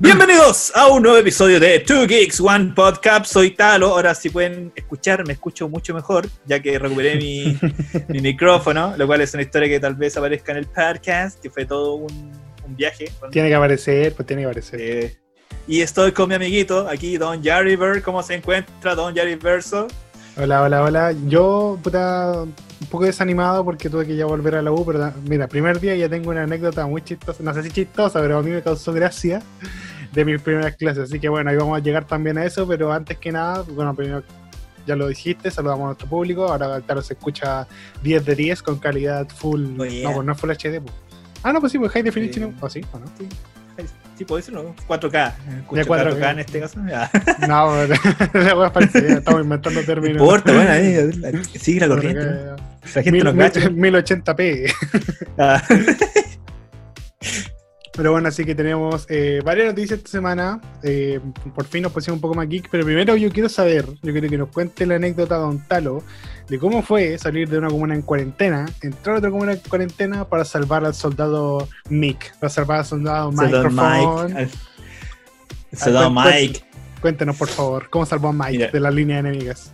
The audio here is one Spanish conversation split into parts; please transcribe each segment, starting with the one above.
Bienvenidos a un nuevo episodio de Two Geeks One Podcast. Soy Talo. Ahora, si pueden escuchar, me escucho mucho mejor, ya que recuperé mi, mi micrófono, lo cual es una historia que tal vez aparezca en el podcast, que fue todo un, un viaje. Tiene que aparecer, pues tiene que aparecer. Eh, y estoy con mi amiguito aquí, Don Jerry Bird. ¿Cómo se encuentra, Don Jerry Verso? Hola, hola, hola. Yo, puta, un poco desanimado porque tuve que ya volver a la U, pero mira, primer día ya tengo una anécdota muy chistosa, no sé si chistosa, pero a mí me causó gracia de mis primeras clases. Así que bueno, ahí vamos a llegar también a eso, pero antes que nada, bueno, primero ya lo dijiste, saludamos a nuestro público. Ahora, claro, se escucha 10 de 10 con calidad full. Oh, yeah. No, pues no es full HD. Pues. Ah, no, pues sí, pues High Definition. Sí. ¿O sí? ¿O no? Sí, sí puedo decirlo. 4K. Escucho 4K. 4K en este caso. Ya. No, parece, ya estamos inventando No términos. importa, bueno, ahí sigue la corriente. ¿no? La gente Mil- nos gacha. 1080p. Ah. Pero bueno, así que tenemos eh, varias noticias esta semana. Eh, por fin nos pusimos un poco más geek. Pero primero yo quiero saber, yo quiero que nos cuente la anécdota Don Talo de cómo fue salir de una comuna en cuarentena, entrar a otra comuna en cuarentena para salvar al soldado Mick, para salvar al soldado Soldado. Mike. Soldado Mike. Cuéntenos, por favor, cómo salvó a Mike Mira. de las líneas enemigas.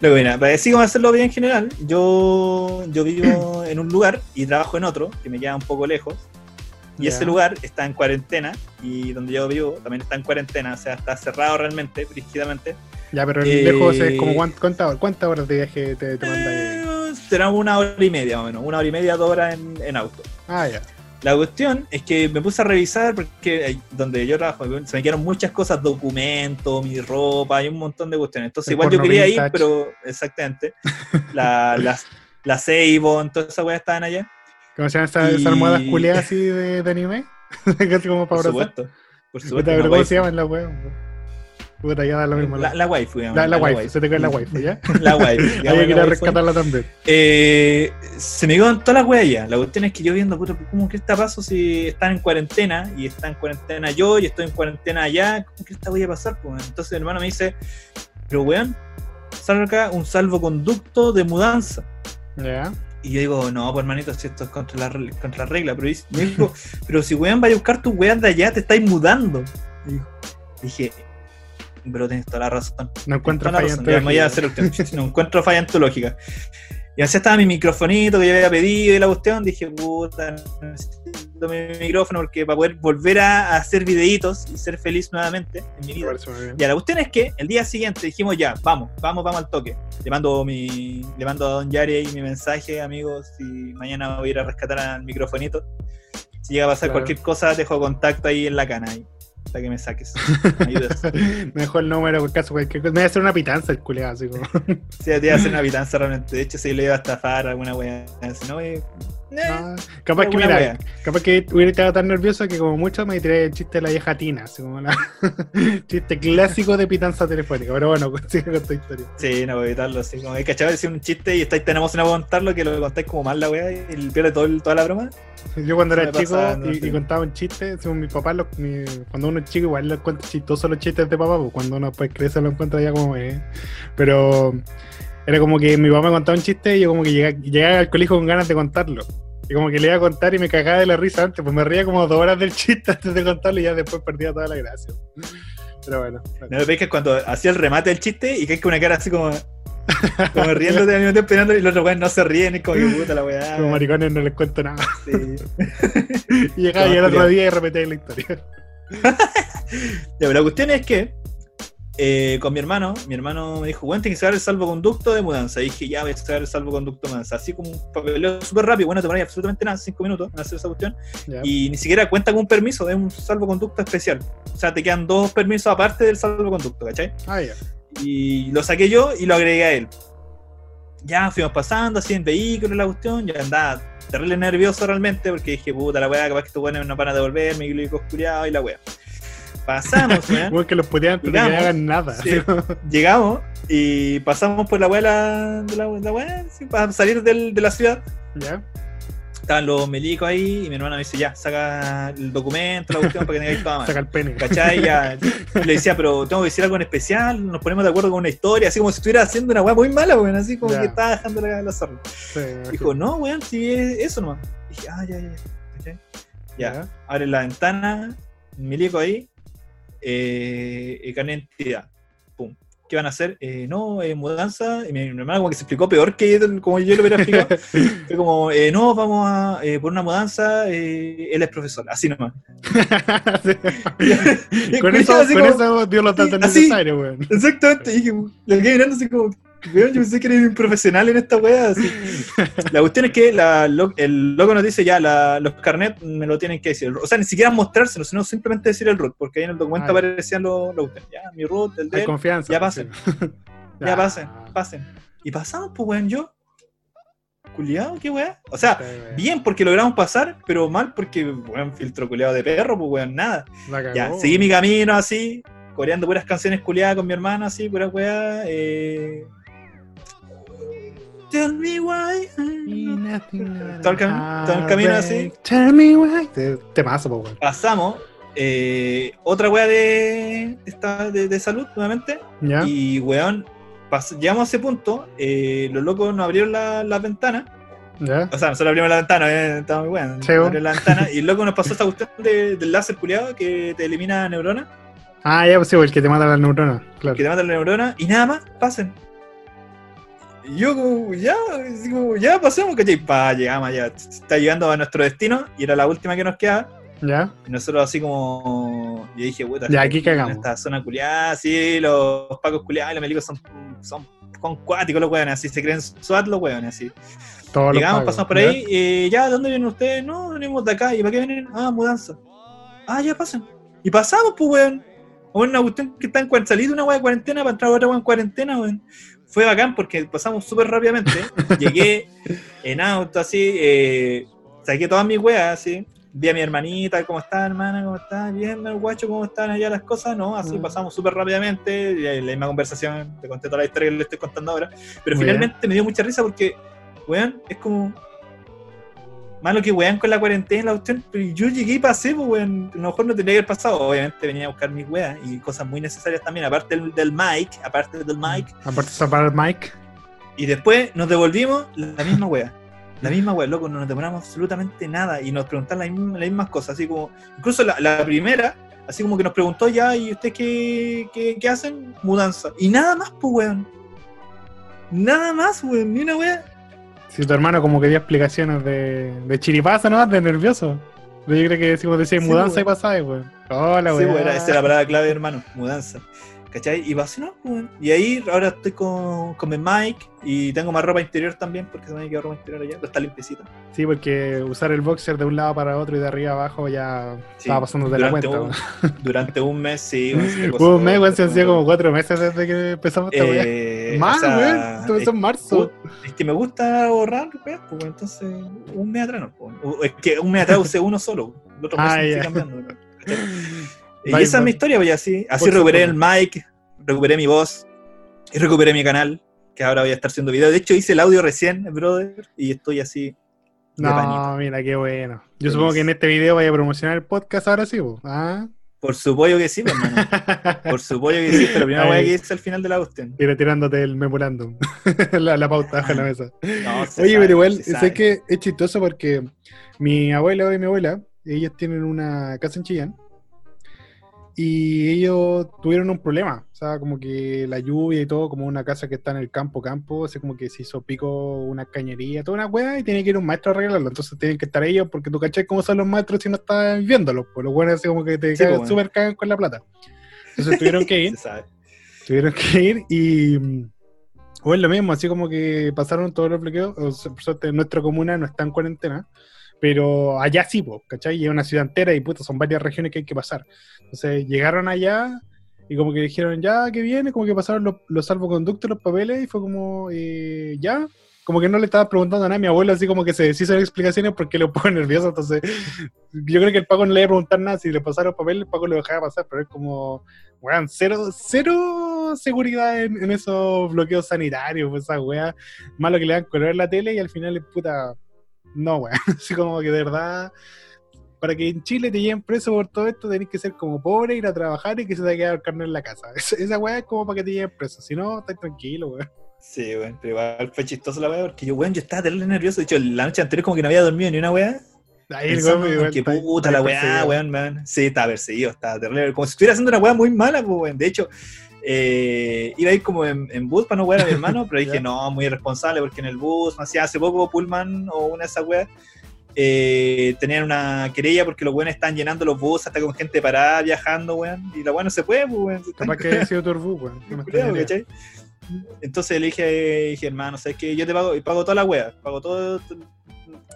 Luego, mira, para decir cómo hacerlo bien en general, yo, yo vivo en un lugar y trabajo en otro, que me queda un poco lejos. Y Ya. ese lugar está en cuarentena, y donde yo vivo también está en cuarentena, o sea, está cerrado realmente, brígidamente. Ya, pero Eh, lejos es como cuán- cuántas cuántas horas de viaje te, te. Eh, será una hora y media, más o menos, una hora y media, dos horas en, en auto. Ah, ya. La cuestión es que me puse a revisar porque donde yo trabajo se me quedaron muchas cosas, documentos, mi ropa y un montón de cuestiones. Entonces El igual yo quería ir, vintage. pero exactamente. La, las las Avon, todas esas weas estaban allá. ¿Cómo se llaman esas, Y- almohadas así de, de anime? Casi como Por para abrazar. supuesto. Por Puta, supuesto. una ¿cómo waifu. se llaman las weas? Puta, ya da lo mismo. La, la waifu, La, la waifu, se te cae la waifu, ¿ya? La waifu. Hay digamos, que ir a waifu. rescatarla también. Eh, se me quedaron todas las weas allá. La cuestión es que yo viendo, puta, ¿cómo que esta paso si están en cuarentena? Y está en cuarentena yo y estoy en cuarentena allá. ¿Cómo que esta voy a pasar? Pues? Entonces mi hermano me dice, pero weón, salga acá un salvoconducto de mudanza. Ya. Y yo digo, no, pues hermanito, si esto es contra la, re- contra la regla. Pero me dijo, pero si weón vaya a buscar tus weas de allá, te estáis mudando. Y dije, pero tienes toda la razón. No encuentro falla. No encuentro falla en tu lógica. Y así estaba mi microfonito que yo había pedido y la cuestión. Dije, puta, necesito mi micrófono porque para poder volver a, hacer videitos y ser feliz nuevamente en mi vida. Ya, la cuestión es que el día siguiente dijimos ya, vamos, vamos, vamos al toque. Le mando mi, le mando a Don Yari ahí mi mensaje, amigos, y mañana voy a ir a rescatar al microfonito. Si llega a pasar Claro. cualquier cosa, dejo contacto ahí en la cana ahí, para que me saques. Me ayudas. Me por caso cualquier cosa. Me voy a hacer una pitanza el culeado, así como. Sí, te iba a hacer una pitanza realmente. De hecho, si le iba a estafar a alguna. Si no, eh, eh, Ah, capaz que, mira, wea. capaz que hubiera estado tan nervioso que como mucho me tiré el chiste de la vieja tina, así como la chiste clásico de pitanza telefónica. Pero bueno, sigue con tu historia. Sí, no voy a evitarlo. Así como, ¿cachai? Decir un chiste y estáis tenemos una contarlo que lo contáis como mal la wea y pierde todo el- toda la broma. Yo cuando era chico y, y contaba un chiste, según mi papá, los- mi- cuando uno es chico igual le cuenta chistosos los chistes de papá, pues cuando uno pues crece lo encuentra ya como es. Pero era como que mi papá me contaba un chiste y yo como que llegaba, llegaba al colegio con ganas de contarlo. Y como que le iba a contar y me cagaba de la risa antes, pues me reía como dos horas del chiste antes de contarlo y ya después perdía toda la gracia. Pero bueno. No me veis que cuando hacía el remate del chiste y que es que una cara así como. Como riéndote al mismo tiempo esperando y los otros weones no se ríen, es como que puta la weá. Como maricones no les cuento nada. Sí. Y llegaba No, y el otro día y repetía la historia. Ya, pero la cuestión es que eh, con mi hermano, mi hermano me dijo, bueno, tienes que sacar el salvoconducto de mudanza. Y dije, ya voy a sacar el salvoconducto de mudanza. Así como un papeleo súper rápido, bueno, te absolutamente nada, cinco minutos en hacer esa cuestión. Y ni siquiera cuenta con un permiso, es un salvoconducto especial. O sea, te quedan dos permisos aparte del salvoconducto, ¿cachai? Ah, ya. Y lo saqué yo y lo agregué a él. Ya fuimos pasando así en vehículo la cuestión, ya andaba terrible nervioso realmente porque dije, puta la weá, capaz que estos weones no van a devolver, mi glúcido oscuriado y la weá. Pasamos, weón. Que los putean antes de que hagan nada. sí. llegamos y pasamos por la weá de la, de la, de la weá, sí, para salir del- de la ciudad. ¿Ya? Estaban los milicos ahí y mi hermana me dice, ya, saca el documento, la cuestión para que tengáis toda. Saca el pene. ¿Cachai? Ya, y le decía, pero tengo que decir algo en especial, nos ponemos de acuerdo con una historia, así como si estuviera haciendo una weá muy mala, weón, así como Ya. que estaba dejando la, la zorra. Sí, Dijo, no, weón, si es eso nomás. Dije, ah, ya, ya, ya. ¿Cachai? Ya, abre la ventana milico ahí, eh, eh, carnet de identidad. Pum. ¿Qué van a hacer? Eh, no, eh, mudanza. Y mi, mi hermana como que se explicó peor que como yo lo hubiera explicado. Fue como, eh, no, vamos a eh, por una mudanza, eh, él es profesor, así nomás. Con eso, así con como- eso dio los datos necesarios, weón. Exactamente, y dije, le quedé mirando así como, weón, yo pensé que era un profesional en esta weá. así. La cuestión es que la, lo- el loco nos dice ya, la- los carnets me lo tienen que decir. O sea, ni siquiera mostrárselo, sino simplemente decir el root, porque ahí en el documento ya. aparecían los, los ya, mi root, el de Hay confianza. ya pues, pasen. sí. ya pasen, pasen. Y pasamos, pues weón, yo. Culiado, qué weá. O sea, bien porque logramos pasar, pero mal porque, weón, filtro culiado de perro, pues weón, nada. Cagó, Ya, seguí mi camino así, coreando puras canciones culiadas con mi hermana, así, puras weas. Eh... Tell me why. Todo el cami- todo el camino así. Tell me why. Te, te paso, po. Pasamos. eh, otra wea de, esta, de, de salud, nuevamente. Y weón, llegamos a ese punto. eh, los locos nos abrieron la- las ventanas. ¿Ya? O sea, nosotros abrimos la ventana, eh, estaba muy bueno. Abrieron la ventana y el loco nos pasó esta cuestión de- del láser culiado que te elimina neuronas. Ah, ya, pues sí, el que te mata las neuronas. Claro. que te matan la neurona y nada más, pasen. Y yo como, ya, como, ya pasemos, ¿cachai? Pa, llegamos ya, está llegando a nuestro destino y era la última que nos quedaba. ¿Ya? Y nosotros así como, yo dije, puta, Ya, aquí en cagamos. esta zona culiada, sí, los pacos culiados y los milicos son, son, son cuáticos los weones, así se creen SWAT los weones, así. Todos los Llegamos, pagos, pasamos por ahí, eh, ya, ¿de dónde vienen ustedes? No, venimos de acá, ¿y para qué vienen? Ah, mudanza. Ah, ya pasen. Y pasamos, pues, weón. Bueno, una cuestión que está en cuarentena, salí de una weá de cuarentena para entrar a otra weá en cuarentena, weón. Fue bacán porque pasamos súper rápidamente. Llegué en auto, así, eh, saqué todas mis weas, así. Vi a mi hermanita, ¿cómo está, hermana? ¿Cómo está? Bien, el guacho, ¿cómo están allá las cosas? No, así Mm. pasamos súper rápidamente. La misma conversación, te conté toda la historia que le estoy contando ahora. Pero Muy finalmente me dio mucha risa porque, weón, es como. Malo que weón con la cuarentena, la cuestión. Pero yo llegué y pasé, pues, weón. A lo mejor no tendría que haber pasado. Obviamente venía a buscar mis weas y cosas muy necesarias también, aparte del, del mic, aparte del mic. Aparte de zapar el mic. Y después nos devolvimos la misma wea. La misma wea, loco, no nos demoramos absolutamente nada y nos preguntaron las mismas, las mismas cosas, así como, incluso la, la primera, así como que nos preguntó ya, ¿y ustedes qué, qué, qué hacen? Mudanza. Y nada más, pues, weón. Nada más, weón, ni una wea. Si tu hermano como quería explicaciones de, de chiripazo, ¿no? De nervioso. Yo creo que decimos decía mudanza weón. y pasada, weón. Hola, Sí, weón. weón, esa es la palabra clave, hermano, mudanza. ¿Cachai? Y pasé, no, weón. Y ahí ahora estoy con, con mi mic y tengo más ropa interior también, porque se me ha quedado ropa interior allá, pero está limpiecita. Sí, porque usar el boxer de un lado para otro y de arriba abajo ya Sí, estaba pasando de la cuenta. un-. Durante un mes, sí. Hubo un mes, weón, se sido como cuatro meses desde que empezamos esta. Eh, Más, o sea, weón. Empezó en marzo. es que me gusta ahorrar, weón, pues, weón, entonces un mes atrás no. pues, Es que un mes atrás usé uno solo, el otro mes Ah. ¿Cachai? Y Bye, esa es mi historia, pues así. Así Por recuperé el mic, recuperé mi voz y recuperé mi canal, que ahora voy a estar haciendo videos. De hecho, hice el audio recién, brother, y estoy así. panito. No, mira, qué bueno. Yo Feliz. supongo que en este video vaya a promocionar el podcast ahora sí, po. ¿ah? Por supuesto que sí, pues, hermano. Por supuesto que sí, pero primera Ay. weá que hice al final de la cuestión. Mira, tirándote el memorándum. la, la pauta bajo la mesa. No, Oye, sabe, pero igual, sé que es chistoso porque mi abuela y mi abuela, ellos tienen una casa en Chillán y ellos tuvieron un problema. O sea, como que la lluvia y todo, como una casa que está en el campo, campo, así como que se hizo pico una cañería, toda una wea, y tiene que ir un maestro a arreglarlo. Entonces tienen que estar ellos, porque tú cachai cómo son los maestros si no estás viéndolos. Pues los buenos así como que te Sí, cagan- pues, súper cagan con la plata. Entonces tuvieron que ir tuvieron que ir y mm, o es lo mismo, así como que pasaron todos los bloqueos, o sea, por suerte nuestra comuna no está en cuarentena, pero allá sí, po, ¿cachai? Y es una ciudad entera y puta, son varias regiones que hay que pasar. Entonces llegaron allá y como que dijeron, ya, que viene, como que pasaron los, los salvoconductos, los papeles, y fue como, eh, ya, como que no le estaba preguntando a nada. Mi abuelo, así como que se deshizo de explicaciones porque lo pongo nervioso, entonces yo creo que el Paco no le iba a preguntar nada, si le pasaron papeles, el Paco lo dejaba pasar, pero es como, weón, cero, cero seguridad en, en esos bloqueos sanitarios, esa weá, malo que le dan color en la tele y al final puta, no, weón, así como que de verdad, para que en Chile te lleven preso por todo esto, tenés que ser como pobre, ir a trabajar y que se te quede el carnet en la casa. Esa, esa weá es como para que te lleven preso, si no, estás tranquilo, weón. Sí, weón, pero igual fue chistoso la weá, porque yo, weón, yo estaba terrible nervioso. De hecho, la noche anterior como que no había dormido ni una weá. Ahí el igual que puta la weá, weón, man. Sí, estaba perseguido, estaba terrible. Como si estuviera haciendo una weá muy mala, pues, weón. De hecho, eh, iba a ir como en, en bus para no wear a mi hermano, pero dije, no, muy irresponsable, porque en el bus, no hacía hace poco Pullman o una de esas weas, eh, tenían una querella porque los weones están llenando los buses hasta con gente parada, viajando, weón. Y la weá no se puede, pues, weón. Capaz que haya sido Turbo, weón. No me. Entonces le dije, dije, hermano, ¿sabes qué? Yo te pago, y pago toda la wea, pago todo.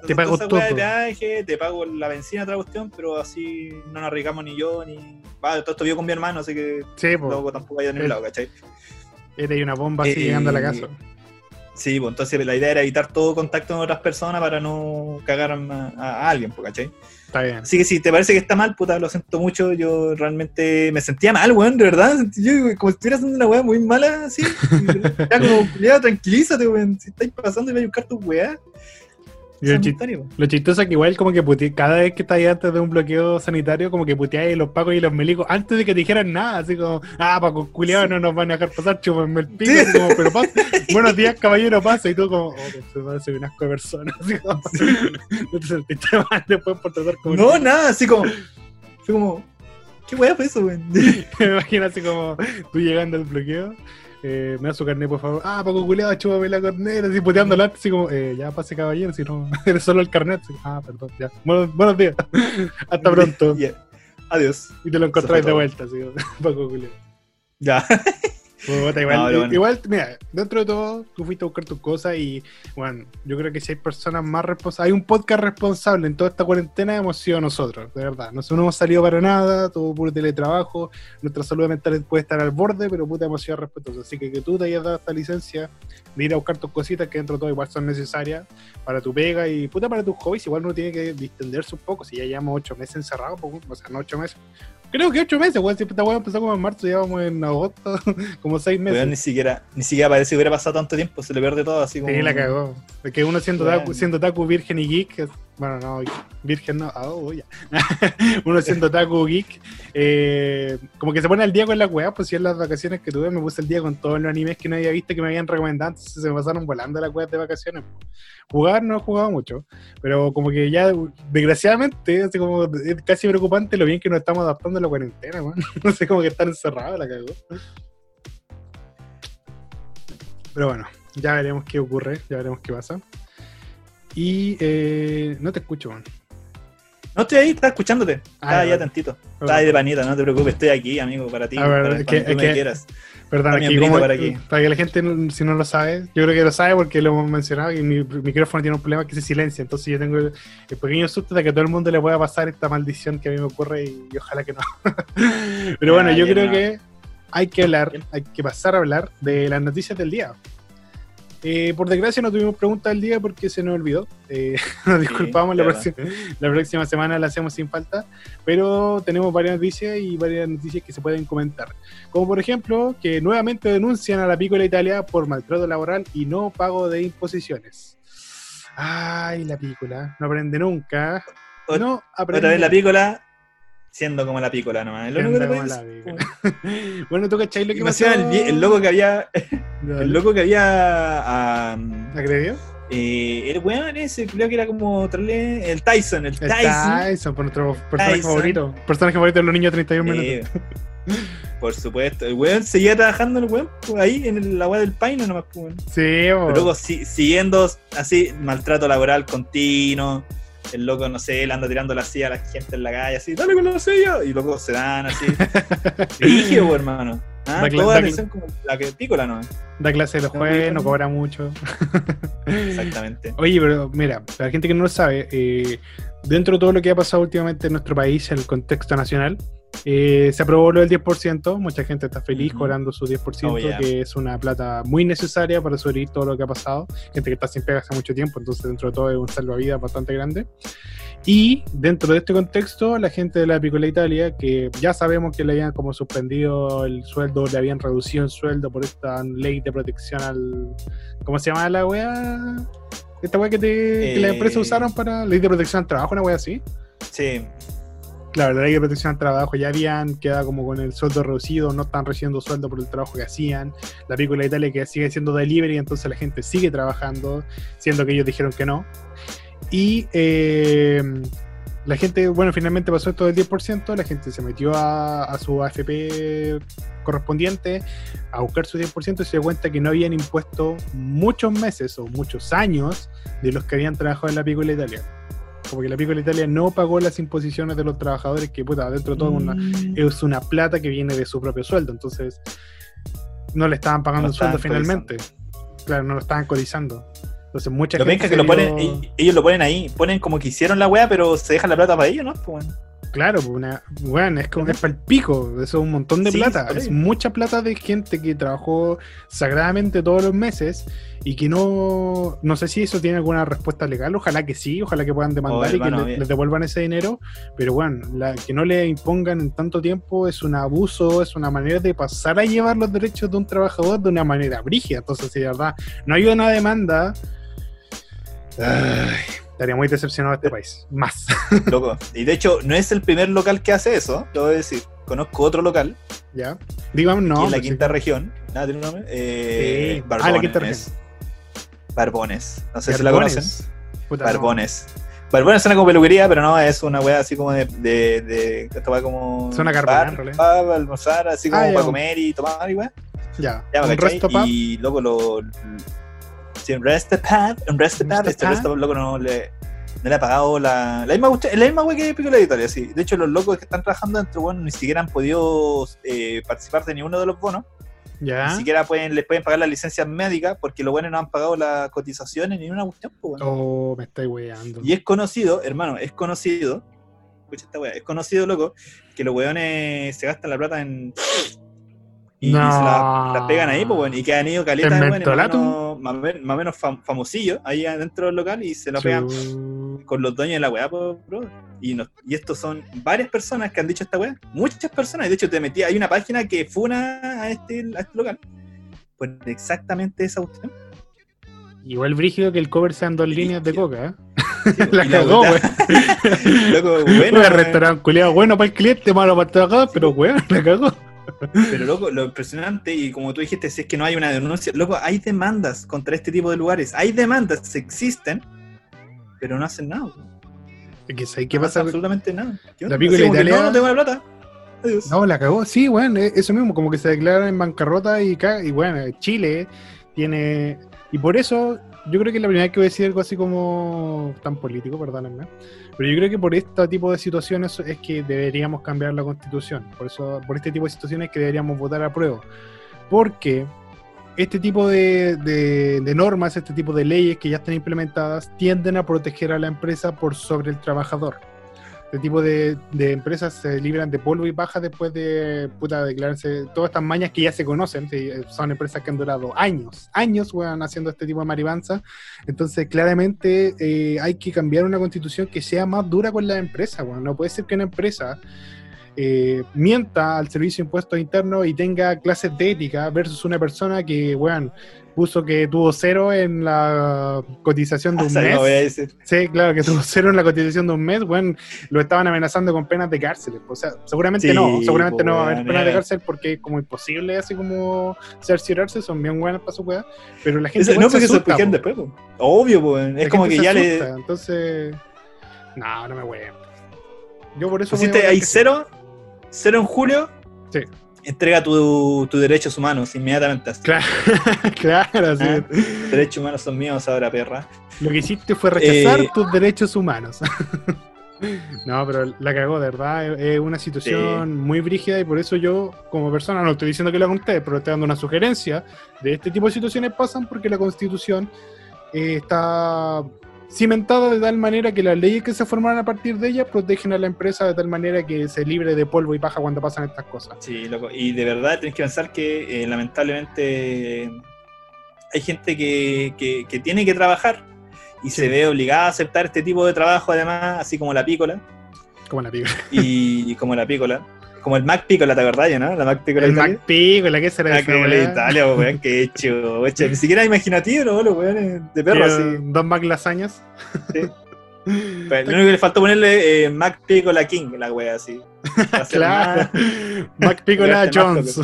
Te pago wea de todo. peaje, te pago la benzina, otra cuestión, pero así no nos arriesgamos ni yo, ni. Va, todo esto vivo con mi hermano, así que Sí, pues. tampoco ha ido a ningún Eh, lado, ¿cachai? Era una bomba así Eh, llegando a la casa. Sí, pues entonces la idea era evitar todo contacto con otras personas para no cagar a, a alguien, pues, ¿cachai? Está bien. Así que si te parece que está mal, puta, lo siento mucho. Yo realmente me sentía mal, weón, de verdad. Yo como si estuviera haciendo una weá muy mala, así. Ya como, ya, tranquilízate, weón. Si estáis pasando y vais a buscar tu weá. Lo, chistoso es que igual como que puti- cada vez que estáis antes de un bloqueo sanitario, como que puteáis los pacos y los melicos antes de que te dijeran nada, así como, ah, Paco, culiados no nos van a dejar pasar, chúpenme el pico, Sí. así como, pero pasa, buenos días, caballero, pasa, y tú como, oh, se parece un asco de persona, así como, no te sentiste mal después por tratar como... No, nada, así como. Fue como. ¿Qué weá fue eso, weón? Me imagino así como tú llegando al bloqueo. Eh, me da su carnet, por favor. Ah, Paco Culeado, chúpame la corneta, así puteándola, así como, eh, ya pase caballero, si no, eres solo el carnet. Así, ah, perdón, ya. Buenos, buenos días. Hasta pronto. Ya. Adiós. Y te lo encontráis de vuelta, así como, Paco Culeado. Ya. Puta, igual, No, pero bueno. igual, mira, dentro de todo, tú fuiste a buscar tus cosas y, bueno, yo creo que si hay personas más responsables, hay un podcast responsable en toda esta cuarentena, hemos sido nosotros, de verdad. Nosotros no hemos salido para nada, todo puro teletrabajo, nuestra salud mental puede estar al borde, pero puta, hemos sido respetuosos. Así que que tú te hayas dado esta licencia de ir a buscar tus cositas que dentro de todo igual son necesarias para tu pega y puta para tus hobbies, igual uno tiene que distenderse un poco, si ya llevamos ocho meses encerrados, pues, o sea, no ocho meses. Creo que ocho meses, weón, si esta weá empezó como en marzo, llevamos en agosto, como seis meses. Weón, ni siquiera, ni siquiera parece que hubiera pasado tanto tiempo, se le pierde todo así como. Sí, la cagó. Es que uno siendo, taku, siendo taku virgen y geek, bueno, no, virgen no, ah, oh, ya. uno siendo taku geek, eh, como que se pone al día con la weá, pues si en las vacaciones que tuve me puse al día con todos los animes que no había visto que me habían recomendado, entonces se me pasaron volando las weas de vacaciones. Jugar no he jugado mucho, pero como que ya, desgraciadamente, así como es casi preocupante lo bien que nos estamos adaptando a la cuarentena, weón. No sé, como que estar encerrados, la cagó. Pero bueno, ya veremos qué ocurre, ya veremos qué pasa. Y eh, no te escucho, man. No estoy ahí, estaba escuchándote. Estaba Ah, ahí ya. Estaba ahí de panita, no te preocupes, estoy aquí, amigo, para ti. A ver, para es que- tú es me que- quieras. Perdón, Está aquí como- para aquí. para que la gente, si no lo sabe, yo creo que lo sabe porque lo hemos mencionado y mi micrófono tiene un problema que se silencia. Entonces yo tengo el, el pequeño susto de que a todo el mundo le pueda pasar esta maldición que a mí me ocurre y, y ojalá que no. Pero bueno, Ya, yo ya, creo no. que hay que hablar, hay que pasar a hablar de las noticias del día. Eh, por desgracia no tuvimos pregunta del día porque se nos olvidó. Eh, nos disculpamos, la, próxima, la próxima semana la hacemos sin falta. Pero tenemos varias noticias y varias noticias que se pueden comentar. Como por ejemplo, que nuevamente denuncian a la Pícola Italia por maltrato laboral y no pago de imposiciones. Ay, la Pícola, no aprende nunca. Ot- No aprende Otra vez la pícola, siendo como la pícola nomás. Lo que como la bueno, ¿tú cachai lo que pasó? el, loco que había. Dale. El loco que había. ¿Agredió? eh, el weón ese, creo que era como el Tyson, el El Tyson. Tyson, por nuestro personaje Tyson. favorito. Personaje favorito de los niños de 31 minutos. Eh, por supuesto. El weón seguía trabajando el weón pues, ahí en el- la weá del paino nomás, pues, weón. Sí. Pero luego si- siguiendo así, maltrato laboral continuo. El loco, no sé, le anda tirando la silla a la gente en la calle, así, dale con la silla. Y luego se dan así. Rígido, hermano. Ah, Da toda da como la que pícola, ¿no? da clase de los jueves, no. no cobra mucho. Exactamente. Oye, pero mira, para la gente que no lo sabe, eh, dentro de todo lo que ha pasado últimamente en nuestro país, en el contexto nacional, eh, se aprobó lo del 10%, mucha gente está feliz cobrando su 10%, Oh, yeah. que es una plata muy necesaria para sobrevivir todo lo que ha pasado. Gente que está sin pega hace mucho tiempo, entonces dentro de todo es un salvavidas bastante grande. Y dentro de este contexto, la gente de la Piccola Italia, que ya sabemos que le habían como suspendido el sueldo, le habían reducido el sueldo por esta ley de protección al... ¿Cómo se llama la wea? Esta wea que, te, que las Eh. empresas usaron para ley de protección al trabajo, una wea así. Sí, Claro, la ley de protección al trabajo ya habían quedado como con el sueldo reducido, no están recibiendo sueldo por el trabajo que hacían. La película de Italia que sigue siendo delivery, entonces la gente sigue trabajando, siendo que ellos dijeron que no. Y eh, la gente, bueno, finalmente pasó esto del 10%, la gente se metió a, a su AFP correspondiente a buscar su 10% y se dio cuenta que no habían impuesto muchos meses o muchos años de los que habían trabajado en la Piccola Italia. Como que la Piccola Italia no pagó las imposiciones de los trabajadores, que puta, dentro de todo una, Mm. es una plata que viene de su propio sueldo, entonces no le estaban pagando No el sueldo finalmente. Claro, no lo estaban cotizando. Entonces mucha Lo gente que lo ponen, ellos lo ponen ahí, ponen como que hicieron la weá, pero se dejan la plata para ellos, ¿no? Pues, bueno. Claro, pues una, bueno, es como es para el pico, eso es un montón de Sí, plata, es mucha plata de gente que trabajó sagradamente todos los meses y que no, no sé si eso tiene alguna respuesta legal, ojalá que sí, ojalá que puedan demandar Oh, y que le- les devuelvan ese dinero, pero bueno, la, que no le impongan en tanto tiempo es un abuso, es una manera de pasar a llevar los derechos de un trabajador de una manera brígida, entonces si de verdad no hay una demanda, ay, estaría muy decepcionado este país, más. Loco. Y de hecho, no es el primer local que hace eso, te voy a decir. Conozco otro local, ¿Ya? Digamos, no. es la sí. quinta región. Nada, tiene un nombre. Eh, Sí. Ah, Barbones. la quinta región. Barbones. No sé si la Barbones. conocen. Puta, no. Barbones. Barbones suena como peluquería, pero no, es una wea así como de. de, de esta como. En bar, realidad. Para almorzar, así como Ah, para comer y tomar y wea. Ya, Ya, un resto. Y luego lo. Sí, un restapad, un restapad, Restapad. este restapad, loco, no le, no le ha pagado la, la misma la misma wea que Pico la Italia, sí. De hecho, los locos que están trabajando dentro, bueno, ni siquiera han podido eh, participar de ninguno de los bonos. Ya. Ni siquiera pueden, les pueden pagar las licencias médicas porque los buenos no han pagado las cotizaciones ni una cuestión, pues, bueno. Oh, me estáis weando. Y es conocido, hermano, es conocido. Escucha esta wea, es conocido, loco, que los weones se gastan la plata en. Y, y se la, la pegan ahí, pues, bueno, y que han ido caletas ¿En de weones más menos, más menos- más o menos fam- famosillos ahí adentro del local y se la pegan con los dueños de la weá, pues, bro. Y, nos- y estos son varias personas que han dicho esta weá. Muchas personas. y De hecho, te metí. Hay una página que funa a este, a este local. Pues exactamente esa cuestión. Igual brígido que el cover sean dos líneas de coca, ¿eh? Sí, La cagó, weón. Loco, bueno, weón. restaurante culiado bueno para el cliente, malo para el trabajador, pero weón, la cagó. Pero loco, lo impresionante, y como tú dijiste, si es que no hay una denuncia, loco, hay demandas contra este tipo de lugares. Hay demandas, existen, pero no hacen nada. weón. Es que, ¿sabes ¿Qué no pasa? absolutamente nada. ¿Qué La Italia- No, no tengo la plata. Adiós. No, la cagó, sí, weón, eh, eso mismo, como que se declaran en bancarrota y, y bueno, Chile tiene... Y por eso, yo creo que es la primera vez que voy a decir algo así como tan político, perdónenme, pero yo creo que por este tipo de situaciones es que deberíamos cambiar la constitución, por eso, por este tipo de situaciones que deberíamos votar a prueba, porque este tipo de, de- de normas, este tipo de leyes que ya están implementadas, tienden a proteger a la empresa por sobre el trabajador. Este tipo de, empresas se libran de polvo y paja después de puta, declararse todas estas mañas que ya se conocen. son empresas que han durado años, años, weón, haciendo este tipo de maribanza. Entonces, claramente eh, hay que cambiar una constitución que sea más dura con la empresa, weón. No puede ser que una empresa eh, mienta al servicio de impuestos internos y tenga clases de ética versus una persona que, weón, puso que tuvo cero en la cotización de un mes. no voy a decir. Sí, claro, que tuvo cero en la cotización de un mes, bueno, lo estaban amenazando con penas de cárcel. O sea, seguramente Sí, no, seguramente no va a haber penas de eh. cárcel porque es como imposible así como cerciorarse, son bien buenas para su weá, pero la gente Eso- no, porque se asusta, po. después, po. Obvio, po. La Es como que ya le. asusta, Entonces, no, no me weón. Yo por eso voy Pusiste ahí cero, cero en julio. Sí. Entrega tus tu derechos humanos inmediatamente. así. Claro, claro, sí. Ah. Derechos humanos son míos ahora, perra. Lo que hiciste fue rechazar Eh, tus derechos humanos. no, pero la cagó, de verdad. Es una situación muy brígida y por eso yo, como persona, no estoy diciendo que lo hagan ustedes, pero estoy dando una sugerencia de este tipo de situaciones pasan porque la constitución eh, está cimentada de tal manera que las leyes que se formaron a partir de ella protegen a la empresa de tal manera que se libre de polvo y paja cuando pasan estas cosas. Sí, loco. Y de verdad tenés que pensar que eh, lamentablemente hay gente que, que- que tiene que trabajar y Sí. se ve obligada a aceptar este tipo de trabajo, además, así como la pícola. Como la pica. Y como la pícola. Como el Mac Pícola, ¿te acordás, no? La Mac Pícola El Italia. MacPico, la que será que la weá? Italia, po, weón, que hecho. Ni siquiera imaginativo, ¿no? Los weones de perro, así. Dos Mac lasañas. Sí. Pues, lo único que le faltó ponerle eh, Mac Pícola King, la wea así. Claro. Mac más Jones.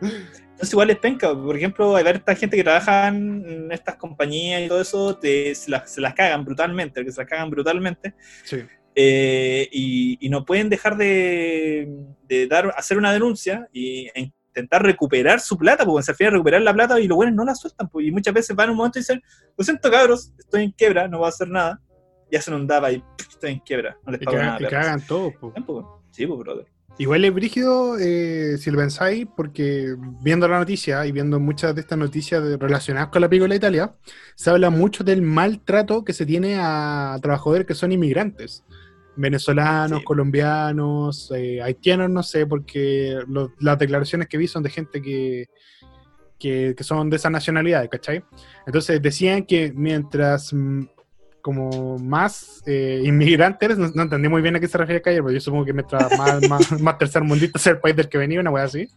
Entonces igual es penca, por ejemplo, hay esta gente que trabaja en estas compañías y todo eso, te, se, las, se las cagan brutalmente, que se las cagan brutalmente, Sí. Eh, y, y no pueden dejar de, de dar, hacer una denuncia y, e intentar recuperar su plata, porque se refiere a recuperar la plata y los buenos no la sueltan, pues, y muchas veces van a un momento y dicen, lo siento cabros, estoy en quiebra, no voy a hacer nada, y hacen un DAPA y pff, estoy en quiebra, no les Y pago nada. y perros. cagan todo, po. Sí, pues, brother. Igual es brígido eh, si lo pensáis, porque viendo la noticia y viendo muchas de estas noticias relacionadas con la película de Italia, se habla mucho del maltrato que se tiene a trabajadores que son inmigrantes. Venezolanos, Sí. colombianos, eh, haitianos, no sé, porque lo- las declaraciones que vi son de gente que, que, que son de esa nacionalidad, ¿cachai? Entonces decían que mientras mm, como más eh, inmigrantes no, no entendí muy bien a qué se refiere Cayer, pero yo supongo que mientras más, más, más tercermundista sea el país del que venía, una wea así,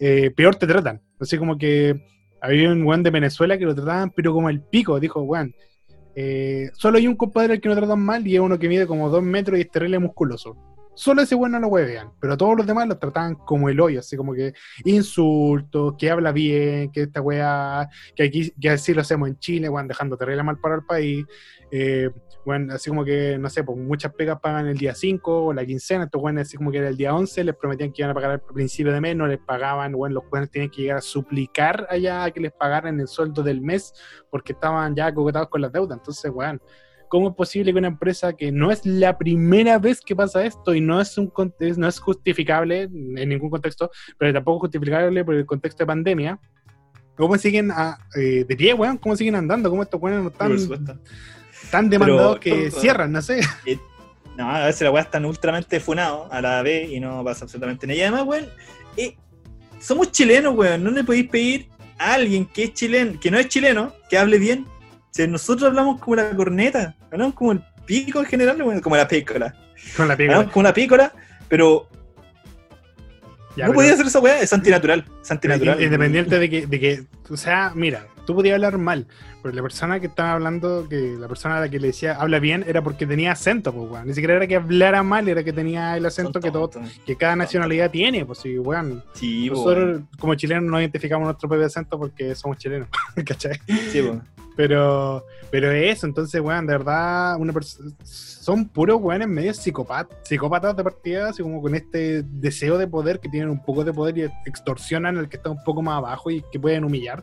eh, peor te tratan. Así como que había un weón de Venezuela que lo trataban, pero como el pico, dijo, weón. Eh, solo hay un compadre al que lo tratan mal y es uno que mide como dos metros y es terrible musculoso. Solo ese weón no lo huevean, pero todos los demás lo trataban como el hoyo, así como que insultos, que habla bien, que esta weá, que aquí que así lo hacemos en Chile, weón, dejando terrible mal para el país. Eh, bueno, así como que, no sé, pues muchas pegas pagan el día 5 o la quincena, estos weones así como que era el día 11, les prometían que iban a pagar al principio de mes, no les pagaban, bueno, los weones tenían que llegar a suplicar allá a que les pagaran el sueldo del mes porque estaban ya coquetados con las deudas, entonces, weón, ¿cómo es posible que una empresa que no es la primera vez que pasa esto y no es, un, no es justificable en ningún contexto, pero tampoco justificable por el contexto de pandemia, ¿Cómo siguen a- eh, de pie, weón? ¿Cómo siguen andando? ¿Cómo estos weones están tan demandados Pero- que cierran, no sé. No, a veces la weá están ultramente funados a la vez y no pasa absolutamente nada. Y además, weón, eh, somos chilenos, weón. No le podéis pedir a alguien que es chileno, que no es chileno, que hable bien. Si nosotros hablamos como la corneta, hablamos como el pico en general, como la pícola. Con la Hablamos pica. como la pícola, pero Ya, no pero podía hacer esa weá, es antinatural. Es antinatural. Independiente de que, de que, o sea, mira, tú podías hablar mal, pero la persona que estaba hablando, que la persona a la que le decía habla bien, era porque tenía acento, pues, weón. Ni siquiera era que hablara mal, era que tenía el acento que todo, que cada nacionalidad tiene, pues sí, weón. Sí, Nosotros como chilenos no identificamos nuestro propio acento porque somos chilenos, ¿cachai? sí. Pero, pero eso, entonces, weón, de verdad, una son puros weones medio psicópatas, psicópatas de partida, así como con este deseo de poder, que tienen un poco de poder y extorsionan al que está un poco más abajo y que pueden humillar.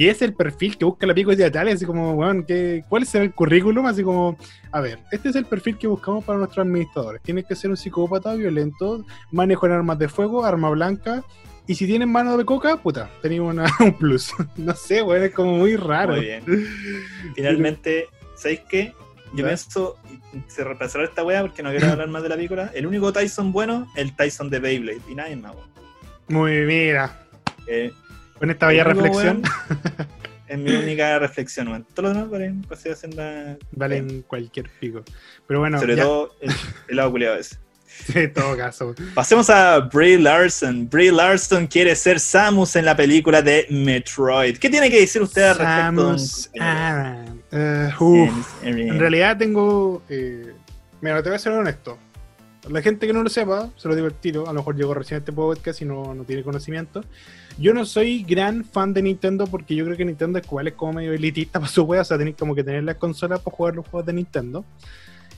Y ese es el perfil que busca la pico de Italia, así como, weón, ¿qué, ¿cuál será el currículum? Así como, a ver, este es el perfil que buscamos para nuestros administradores. Tienes que ser un psicópata violento, manejo en armas de fuego, arma blanca. Y si tienen mano de coca, puta, tenemos un plus. no sé, weón, es como muy raro. Muy bien. Finalmente, ¿sabéis qué? Yo ¿Ya? pienso, se reemplazará esta wea porque no quiero hablar más de la película. El único Tyson bueno, el Tyson de Beyblade. Y nadie más, weón. Muy mira. Eh, Con esta bella reflexión, Es mi única reflexión, weón. Todo lo demás valen pues, haciendo valen cualquier pico. Pero bueno, Sobre ya, todo el, el lado culiado ese. en todo caso. Pasemos a Brie Larson. Brie Larson quiere ser Samus en la película de Metroid. ¿Qué tiene que decir usted al respecto? Samus Aran. Eh, uf. En realidad tengo. eh, mira, te voy a ser honesto. La gente que no lo sepa, se lo digo al tiro, a lo mejor llegó recién a este podcast y no, no tiene conocimiento. Yo no soy gran fan de Nintendo porque yo creo que Nintendo es igual es como medio elitista para su wea, o sea, tenéis como que tener las consolas para jugar los juegos de Nintendo.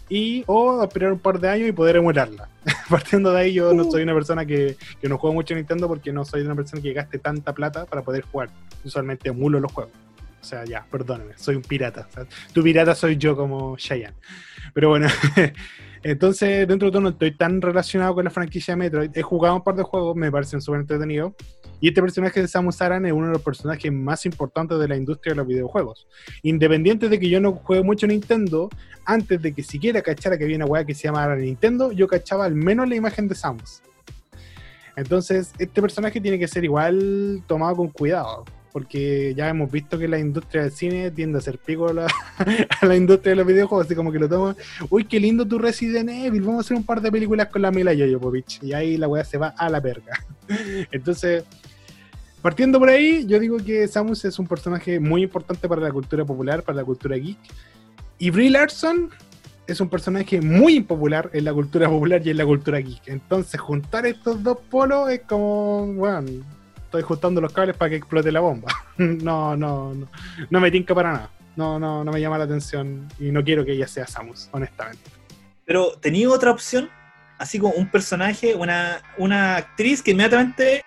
Y, o esperar un par de años y poder emularla. Partiendo de ahí, yo no soy una persona que, que no juega mucho Nintendo porque no soy una persona que gaste tanta plata para poder jugar. Usualmente emulo los juegos. O sea, ya, perdóname, soy un pirata. O sea, tu pirata soy yo como Cheyenne. Pero bueno, entonces dentro de todo no estoy tan relacionado con la franquicia de Metroid. He jugado un par de juegos, me parecen súper entretenidos. Y este personaje de Samus Aran es uno de los personajes más importantes de la industria de los videojuegos. Independiente de que yo no juegue mucho Nintendo, antes de que siquiera cachara que había una weá que se llamara Nintendo, yo cachaba al menos la imagen de Samus. Entonces, este personaje tiene que ser igual tomado con cuidado. Porque ya hemos visto que la industria del cine tiende a ser pico a la, industria de los videojuegos, así como que lo toman, uy, qué lindo tu Resident Evil, vamos a hacer un par de películas con la Mila Jovovich. Y ahí la weá se va a la verga. Entonces, partiendo por ahí, yo digo que Samus es un personaje muy importante para la cultura popular, para la cultura geek. Y Brie Larson es un personaje muy impopular en la cultura popular y en la cultura geek. Entonces, juntar estos dos polos es como, bueno, estoy ajustando los cables para que explote la bomba. no, no, no, no me tinca para nada. No, no, no me llama la atención y no quiero que ella sea Samus, honestamente. Pero tenía otra opción, así como un personaje, una, una actriz que inmediatamente.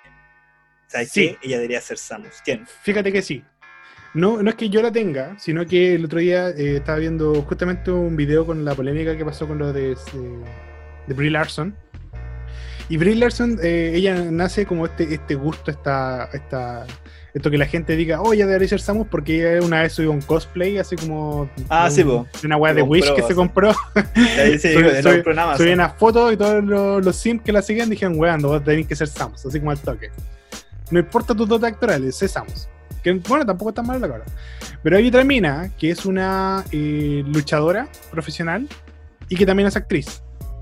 ¿Sabes Sí. qué? Ella debería ser Samus. ¿Quién? Fíjate que sí. No, no es que yo la tenga, sino que el otro día eh, estaba viendo justamente un video con la polémica que pasó con lo de, de, de Brie Larson. Y Brie Larson, eh, ella nace como este, este gusto, esta, esta, esto que la gente diga, oh, ella debería ser Samus porque una vez subió un cosplay, así como Ah, un- sí, una weá de Compró, Wish que se sí. compró. Sí, los programas. Subí unas fotos y todos los, los sims que la seguían dijeron, weón, vos tenés que ser Samus, así como al toque. No importa tus dotes actorales, sé Samus. Que bueno, tampoco está mal la cara. Pero hay otra mina que es una eh, luchadora profesional y que también es actriz.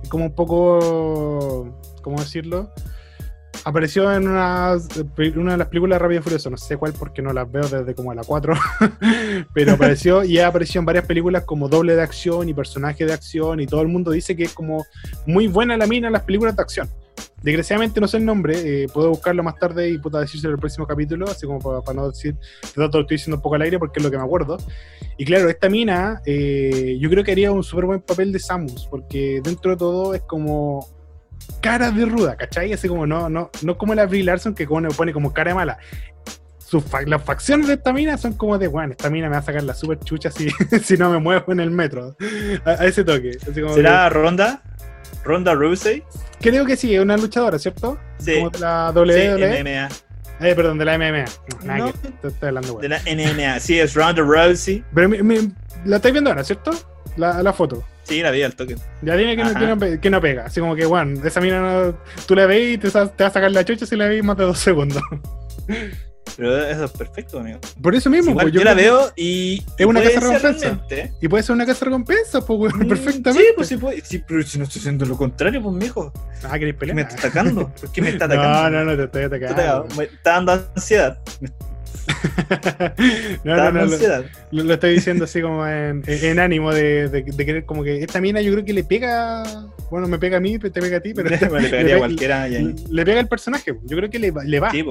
Como un poco. ¿Cómo decirlo? Apareció en una, de las películas de Rápido y Furioso, no sé cuál porque no las veo desde como a la 4, pero apareció y ha aparecido en varias películas como doble de acción y personaje de acción y todo el mundo dice que es como muy buena la mina en las películas de acción. Desgraciadamente no sé el nombre, eh, puedo buscarlo más tarde y puta decírselo en el próximo capítulo, así como para, no decir, de todo lo estoy diciendo un poco al aire porque es lo que me acuerdo. Y claro, esta mina eh, yo creo que haría un súper buen papel de Samus, porque dentro de todo es como cara de ruda, ¿cachai? Así como no, no, no como la Brie Larson que como pone como cara de mala. Sus fa- las facciones de esta mina son como de, bueno, esta mina me va a sacar la super chucha si, si no me muevo en el metro. A, a ese toque. Así como ¿Será Ronda? ¿Ronda Rousey? que- creo que sí, es una luchadora, ¿cierto? Sí. Como de la Sí, WWE. MMA. eh, perdón, de la MMA. No, No. que- te estoy hablando, De bueno. la NMA. Sí, es Ronda Rousey. Pero me- me- la estáis viendo ahora, ¿cierto? La, la foto. Sí, la vi al toque. Ya dime que no, que no que no pega. Así como que, bueno, esa mina no- tú la ves y te, sa- te va a sacar la chucha si la ves más de dos segundos. Pero eso es perfecto, amigo. Por eso mismo, pues, yo, la veo y. Es una casa recompensa. realmente. Y puede ser una casa recompensa, pues, Mm, perfectamente. Sí, pues sí puede. Sí, pero si no estoy haciendo lo contrario, pues mijo. Ah, ¿queréis ¿Qué pelear? me está atacando? ¿Por qué me está No, atacando? no, no, te estoy atacando. atacando. Me está dando ansiedad. Me no, está no, dando no, lo, estoy diciendo así como en, en ánimo de, de, de querer como que esta mina yo creo que le pega, bueno, me pega a mí, te pega a ti, pero Bueno, le pegaría a cualquiera. le, le pega el personaje, yo creo que le, va- le va. Sí.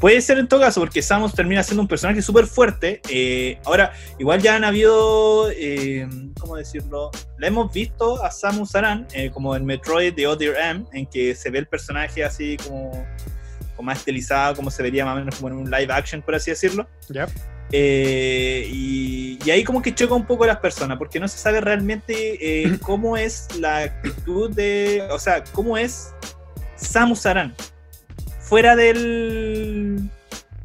Puede ser en todo caso, porque Samus termina siendo un personaje súper fuerte. Eh, ahora, igual ya han habido, eh, ¿cómo decirlo? La hemos visto a Samus Aran, eh, como en Metroid de Other M, en que se ve el personaje así como, como más estilizado, como se vería más o menos como en un live action, por así decirlo. Eh, y, y ahí como que choca un poco a las personas, porque no se sabe realmente eh, cómo es la actitud de, o sea, cómo es Samus Aran fuera del,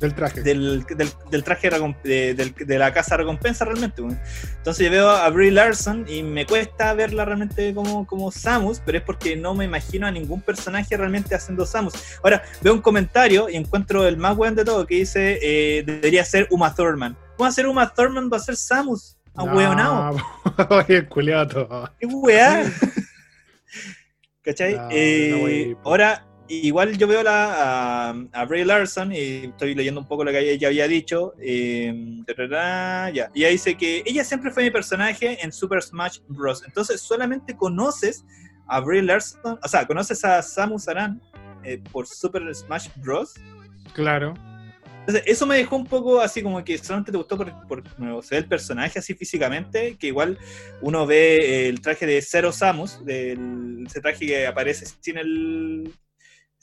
Del traje. del, del, del traje de, la casa recompensa realmente. Entonces yo veo a Brie Larson y me cuesta verla realmente como, como Samus, pero es porque no me imagino a ningún personaje realmente haciendo Samus. Ahora veo un comentario y encuentro el más weón de todo que dice eh, debería ser Uma Thurman. ¿Cómo va a ser Uma Thurman? Va a ser Samus. A. No, Oye, todo. ¡Qué weá! ¿Cachai? No, Eh, no, ahora, igual yo veo la, a, a Bray Larson y estoy leyendo un poco lo que ella había dicho. eh, tarará, ya. Y ella dice que ella siempre fue mi personaje en Super Smash Bros. Entonces, solamente conoces a Bray Larson, o sea, conoces a Samus Aran eh, por Super Smash Bros. Claro. Entonces, eso me dejó un poco así como que solamente te gustó por, por el personaje así físicamente, que igual uno ve el traje de Zero Samus, del, ese traje que aparece sin el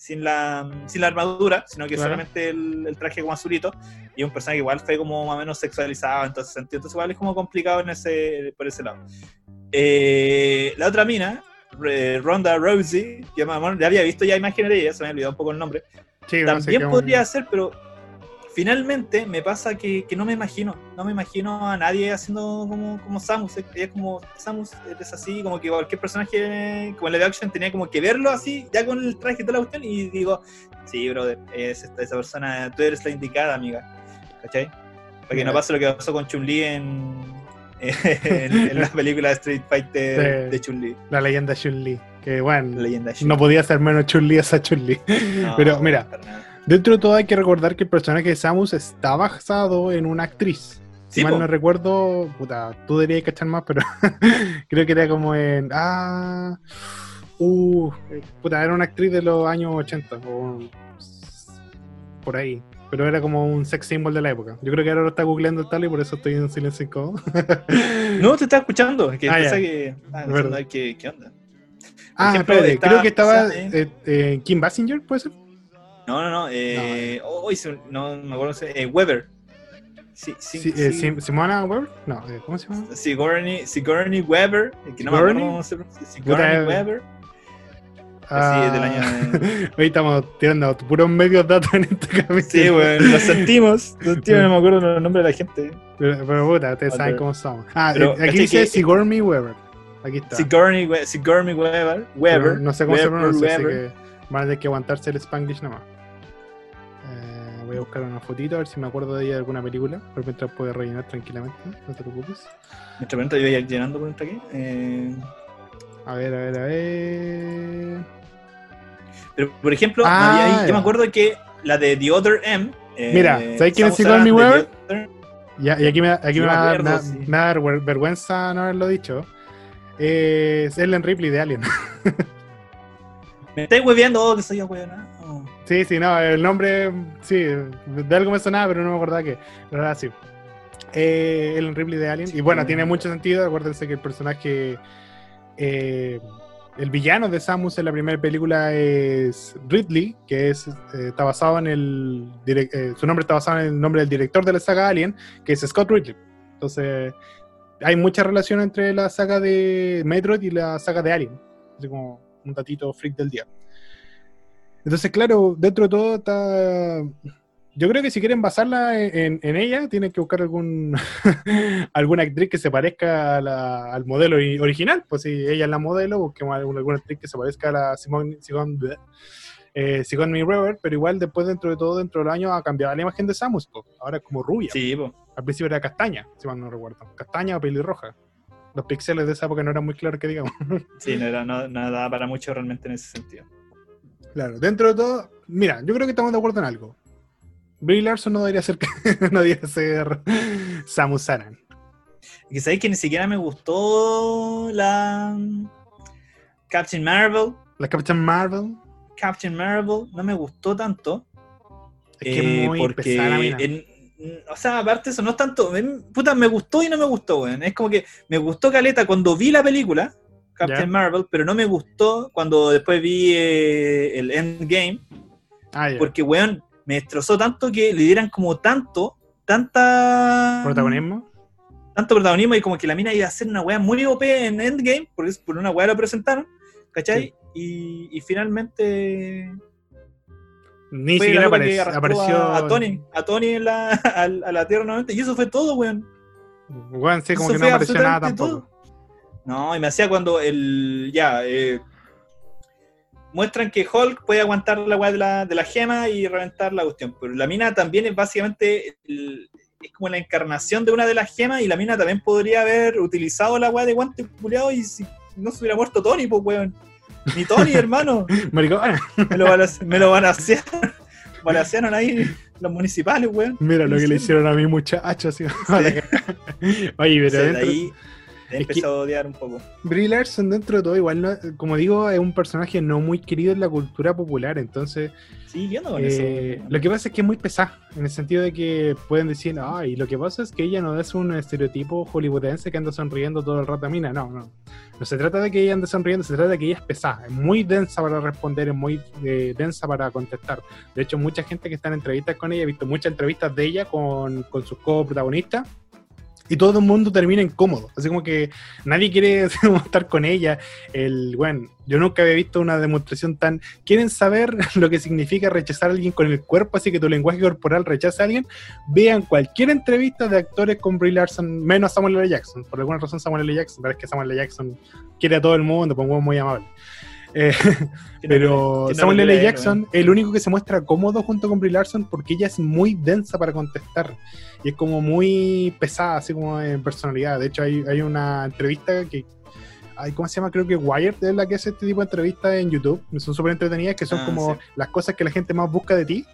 sin la, sin la armadura, sino que Claro. solamente el, el traje como azulito, y un personaje que igual fue como más o menos sexualizado, entonces sentido, entonces igual es como complicado en ese, por ese lado. Eh, la otra mina, eh, Ronda Rousey, que me- ya había visto ya imágenes de ella, se me ha olvidado un poco el nombre, Sí, no sé también podría ser, pero finalmente me pasa que, que no me imagino, no me imagino a nadie haciendo como, como Samus, ella es como Samus es así, como que cualquier personaje como el live action tenía como que verlo así, ya con el traje y toda la cuestión, y digo, sí, brother, es esta, esa persona, tú eres la indicada, amiga, ¿cachai? Para que no pase lo que pasó con Chun-Li en, en, en la película de Street Fighter Sí. de Chun-Li, La leyenda Chun-Li. Que bueno, leyenda de Chun-Li. no podía ser menos Chun-Li esa Chun-Li. No, pero mira. Dentro de todo hay que recordar que el personaje de Samus está basado en una actriz. Si Sí, mal po. no recuerdo, puta, tú deberías cachar más, pero creo que era como en. Ah. Uh, eh, puta, era una actriz de los años 80. o- por ahí. Pero era como un sex symbol de la época. Yo creo que ahora lo está googleando tal y por eso estoy en silencio incómodo. No, te estaba escuchando. Es que Ah, pensaba ya. que. Ah, no sé qué, qué onda. ah, ejemplo, espérate, está- creo que estaba eh. eh, eh, Kim Basinger, ¿puede ser? No, no, no. Eh, oh, hice un- no me acuerdo. Eh, Weber. Sí, sí, Sí, sí. eh, Sim- ¿Simona Weber? No, eh, ¿cómo se llama? Sigourney, Sigourney Weber. Que no me Sigourney? acuerdo cómo se pronuncia. Sigourney eh. Weber. Ah, es del año Hoy estamos tirando puros medios datos en este capítulo. Sí, weón, lo sentimos. No me acuerdo los nombres de la gente. Pero, pero puta, ustedes saben cómo somos. Ah, Pero, eh, aquí ¿cachai dice que- Sigourney Weber. Aquí está. Sigourney, Sigourney Weber. Pero Weber. no sé cómo se pronuncia, así que van a tener que aguantarse el Spanglish nomás. Voy a buscar una fotito a ver si me acuerdo de ella de alguna película. Por mientras puede rellenar tranquilamente, no te preocupes. Mientras tanto, yo voy a ir llenando por aquí. Eh, A ver, a ver, a ver. pero, por ejemplo, Ah, había ahí- yo me acuerdo que la de The Other M. eh, Mira, ¿sabes quién es Other- Ya, y aquí me, aquí Sí, me me va a acuerdo, dar- sí. me vergüenza no haberlo dicho. Es Ellen Ripley de Alien. Me estáis hueveando, oh, que soy yo, weón. Oh. Sí, sí, no, el nombre, sí, de algo me sonaba, pero no me acordaba que. Pero ahora sí. Eh, Ellen Ripley de Alien. Sí, y bueno, tiene mucho sentido. Acuérdense que el personaje. eh, el villano de Samus en la primera película es Ridley, que es, eh, está basado en el. eh, su nombre está basado en el nombre del director de la saga Alien, que es Scott Ridley. Entonces, hay mucha relación entre la saga de Metroid y la saga de Alien. Así como un datito freak del día. Entonces, claro, dentro de todo está. Yo creo que si quieren basarla en, en ella, tienen que buscar algún alguna actriz que se parezca a la- al modelo original. Pues si ella es la modelo, busquemos alguna, alguna actriz que se parezca a la Simone, Simone, eh, Sigourney Weaver, pero igual después, dentro de todo, dentro de los años, ha cambiado la imagen de Samus. Ahora es como rubia. Sí, po. Al principio era castaña, si mal no recuerdo. Castaña o pelirroja. Los píxeles de esa época no eran muy claros que digamos. Sí, no, era, no, no daba para mucho realmente en ese sentido. Claro, dentro de todo, mira, yo creo que estamos de acuerdo en algo. Brie Larson no debería ser, no debería ser Samus Aran. Y que sabéis que ni siquiera me gustó la Captain Marvel. La Captain Marvel Captain Marvel no me gustó tanto. es que eh, muy porque en- o sea, aparte eso, no es tanto. Puta, me gustó y no me gustó, weón. Es como que me gustó Caleta cuando vi la película, Captain. Marvel, pero no me gustó cuando después vi eh, el Endgame. Ah. Porque, weón, me destrozó tanto que le dieran como tanto, tanta. Protagonismo. tanto protagonismo y como que la mina iba a ser una weá muy OP en Endgame, porque es- por una weá lo presentaron, ¿cachai? Y, y finalmente Ni fue siquiera apareció. a, a Tony, a Tony en la, a, a la Tierra nuevamente, y eso fue todo, weón. Bueno, sí, como Eso que no apareció nada tampoco. No, y me hacía cuando el. Ya, eh, muestran que Hulk puede aguantar la weá de la, de la gema y reventar la cuestión, pero la mina también es básicamente. el- es como la encarnación de una de las gemas y la mina también podría haber utilizado la weá de guante culiado y si no se hubiera muerto Tony, pues weón. Ni Tony, hermano. Maricona, Me lo, me lo balacearon. Balacearon ahí los municipales, weón. mira lo que le Sí. hicieron a mi muchacho. así. Oye, pero dentro- ahí he Es empezado a odiar un poco. Brie Larson dentro de todo, igual, no- como digo, es un personaje no muy querido en la cultura popular, entonces Sí, yo con Eh, eso. lo que pasa es que es muy pesada, en el sentido de que pueden decir, ay, lo que pasa es que ella no es un estereotipo hollywoodense que anda sonriendo todo el rato a mina. No, no. No se trata de que ella ande sonriendo, se trata de que ella es pesada, es muy densa para responder, es muy eh, densa para contestar. De hecho, mucha gente que está en entrevistas con ella, he visto muchas entrevistas de ella con, con sus coprotagonistas. Y todo el mundo termina incómodo. Así como que nadie quiere estar con ella. El, bueno, yo nunca había visto una demostración tan quieren saber lo que significa rechazar a alguien con el cuerpo, así que tu lenguaje corporal rechaza a alguien, vean cualquier entrevista de actores con Brie Larson, menos Samuel L. Jackson. Por alguna razón Samuel L. Jackson, pero es que Samuel L. Jackson quiere a todo el mundo, pues un huevo muy amable. Eh, pero no Samuel L. Jackson es el único que se muestra cómodo junto con Brie Larson porque ella es muy densa para contestar y es como muy pesada, así como en personalidad. De hecho, hay, hay una entrevista que ay, ¿cómo se llama? Creo que Wired es la que hace este tipo de entrevistas en YouTube. Son súper entretenidas, que son Ah, como sí. las cosas que la gente más busca de ti.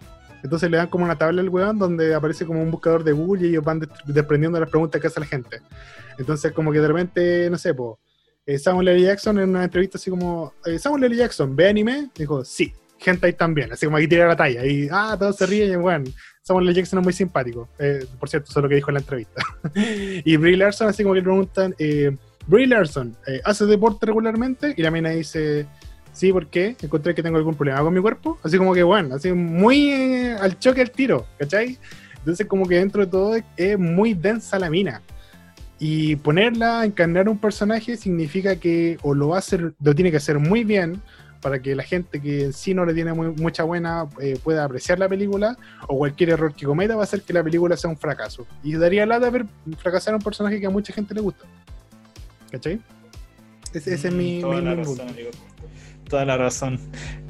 Entonces le dan como una tabla al weón donde aparece como un buscador de Google y ellos van des- desprendiendo las preguntas que hace la gente. Entonces como que de repente, no sé, po, eh, Samuel L. Jackson en una entrevista así como, eh, Samuel L. Jackson, ¿ve anime? Dijo, sí. gente ahí también, así como aquí tira la talla, y ah, todos se ríen, y bueno, Samuel L. Jackson es muy simpático, eh, por cierto, eso es lo que dijo en la entrevista. y Brie Larson, así como que le preguntan, Brie Larson, ¿hace deporte regularmente? Y la mina dice, sí, ¿por qué? Encontré que tengo algún problema con mi cuerpo, así como que bueno, así muy al choque al tiro, ¿cachai? Entonces como que dentro de todo es muy densa la mina. Y ponerla, encarnar un personaje significa que o lo va a hacer, lo tiene que hacer muy bien para que la gente que en sí no le tiene muy- mucha buena eh, pueda apreciar la película, o cualquier error que cometa va a hacer que la película sea un fracaso. Y daría lata ver fracasar a un personaje que a mucha gente le gusta. ¿Cachai? Ese, ese es mi, Mm, Toda mi- la mi razón, amigo. Toda la razón.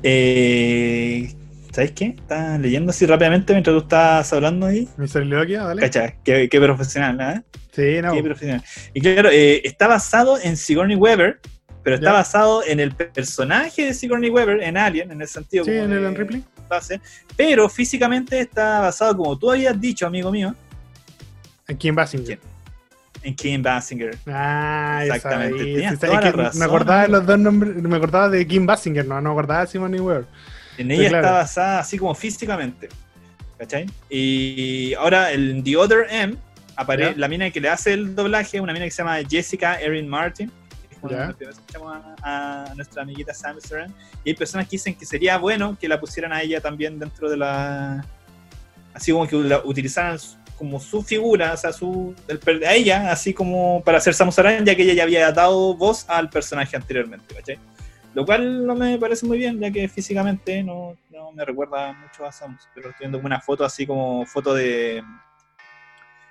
Eh, ¿Sabes qué? Estaba leyendo así rápidamente mientras tú estabas hablando ahí. Mi soliloquia, ¿vale? Cacha, qué, qué profesional, ¿eh? Sí, no. Qué profesional. Y claro, eh, está basado en Sigourney Weaver, pero está Ya. basado en el personaje de Sigourney Weaver, en Alien, en el sentido Sí, como en de Ellen Ripley. base, pero físicamente está basado, como tú habías dicho, amigo mío, En Kim Basinger. en Kim Basinger. Ah, Exactamente, Sí, toda la razón, me acordaba de los dos nombres, me acordaba de Kim Basinger, no, no me acordaba de Simon Weaver. En ella claro. está basada así como físicamente. ¿Cachai? Y ahora en The Other M, apare- Ya. la mina que le hace el doblaje, una mina que se llama Jessica Erin Martin. que escuchamos a, a nuestra amiguita Sam Saran. Y hay personas que dicen que sería bueno que la pusieran a ella también dentro de la. Así como que la utilizaran como su figura, o sea, su, el a ella, así como para hacer Samus Aran, ya que ella ya había dado voz al personaje anteriormente, ¿cachai? Lo cual no me parece muy bien, ya que físicamente no, no me recuerda mucho a Samus. Pero estoy viendo una foto así como foto de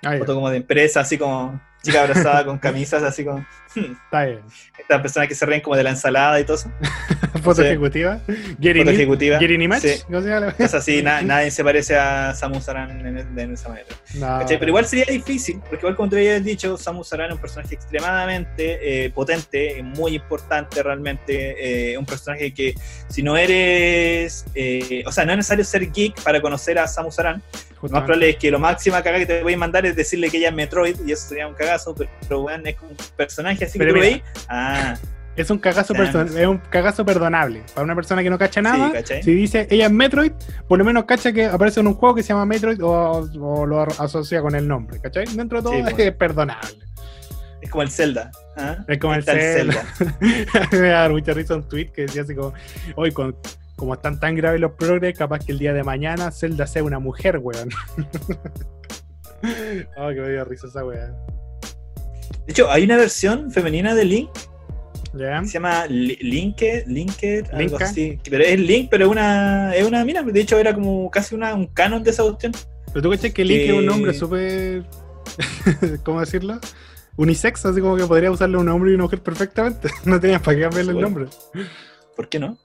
Ah, foto como de empresa, así como chica abrazada con camisas, así como está bien. estas personas que se ríen como de la ensalada y todo eso. Foto Sí. ejecutiva. Getting, Foto ejecutiva. Getting Image. Sí. ¿Cómo se llama? Es así, na- nadie se parece a Samus Aran en, en esa manera. No. Pero igual sería difícil, porque igual como te había dicho, Samus Aran es un personaje extremadamente eh, potente, muy importante realmente, eh, un personaje que si no eres, eh, o sea, no es necesario ser geek para conocer a Samus Aran, lo más justamente. probable es que lo máxima cagada que te voy a mandar es decirle que ella es Metroid, y eso sería un cagazo, pero, pero bueno, es un personaje así Pero que mira, veis, ah, Es un cagazo, Samus. person- es un cagazo perdonable. Para una persona que no cacha nada, sí, si dice ella es Metroid, por lo menos cacha que aparece en un juego que se llama Metroid o, o lo asocia con el nombre, ¿cachai? Dentro de todo Sí, es pues. perdonable. Es como el Zelda. ¿ah? Es como el Está Zelda. Me da mucha risa un tweet que decía así como, hoy con, como están tan graves los progres, capaz que el día de mañana Zelda sea una mujer, weón. oh, que me dio risa esa weón. De hecho, hay una versión femenina de Link se llama Li- Linked, Linked, algo Linka. así. Pero es Link, pero es una, es una mina. De hecho, era como casi una, un canon de esa cuestión. Pero tú cachai que Link es un nombre súper. ¿Cómo decirlo? Unisex, así como que podría usarle un hombre y una mujer perfectamente. No tenías para qué cambiarle el nombre. ¿Por qué no?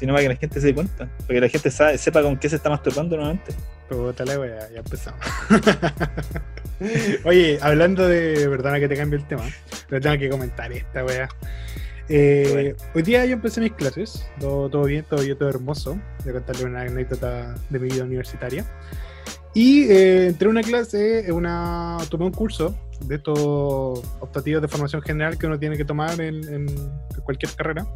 Si no, para que la gente se dé cuenta. Para que la gente sabe- sepa con qué se está masturbando nuevamente. Puta la wea, ya empezamos. Oye, hablando de. Perdona que te cambie el tema, pero tengo que comentar esta wea. Eh, Bueno. Hoy día yo empecé mis clases, todo, todo bien, todo bien, todo hermoso. Voy a contarle una anécdota de mi vida universitaria. Y eh, entré a una clase, una, tomé un curso de estos optativos de formación general que uno tiene que tomar en, en cualquier carrera.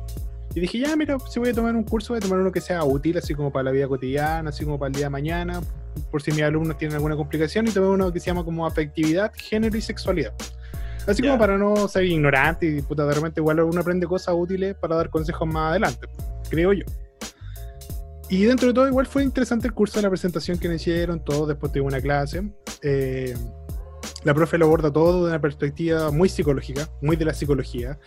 Y dije, ya, mira, si voy a tomar un curso, voy a tomar uno que sea útil, así como para la vida cotidiana, así como para el día de mañana, por si mis alumnos tienen alguna complicación, y tomé uno que se llama como afectividad, género y sexualidad. Así Ya. como para no ser ignorante y puta, de repente igual uno aprende cosas útiles para dar consejos más adelante, creo yo. Y dentro de todo igual fue interesante el curso, la presentación que me hicieron, todo, después tuve una clase. Eh, la profe lo aborda todo de una perspectiva muy psicológica, muy de la psicología.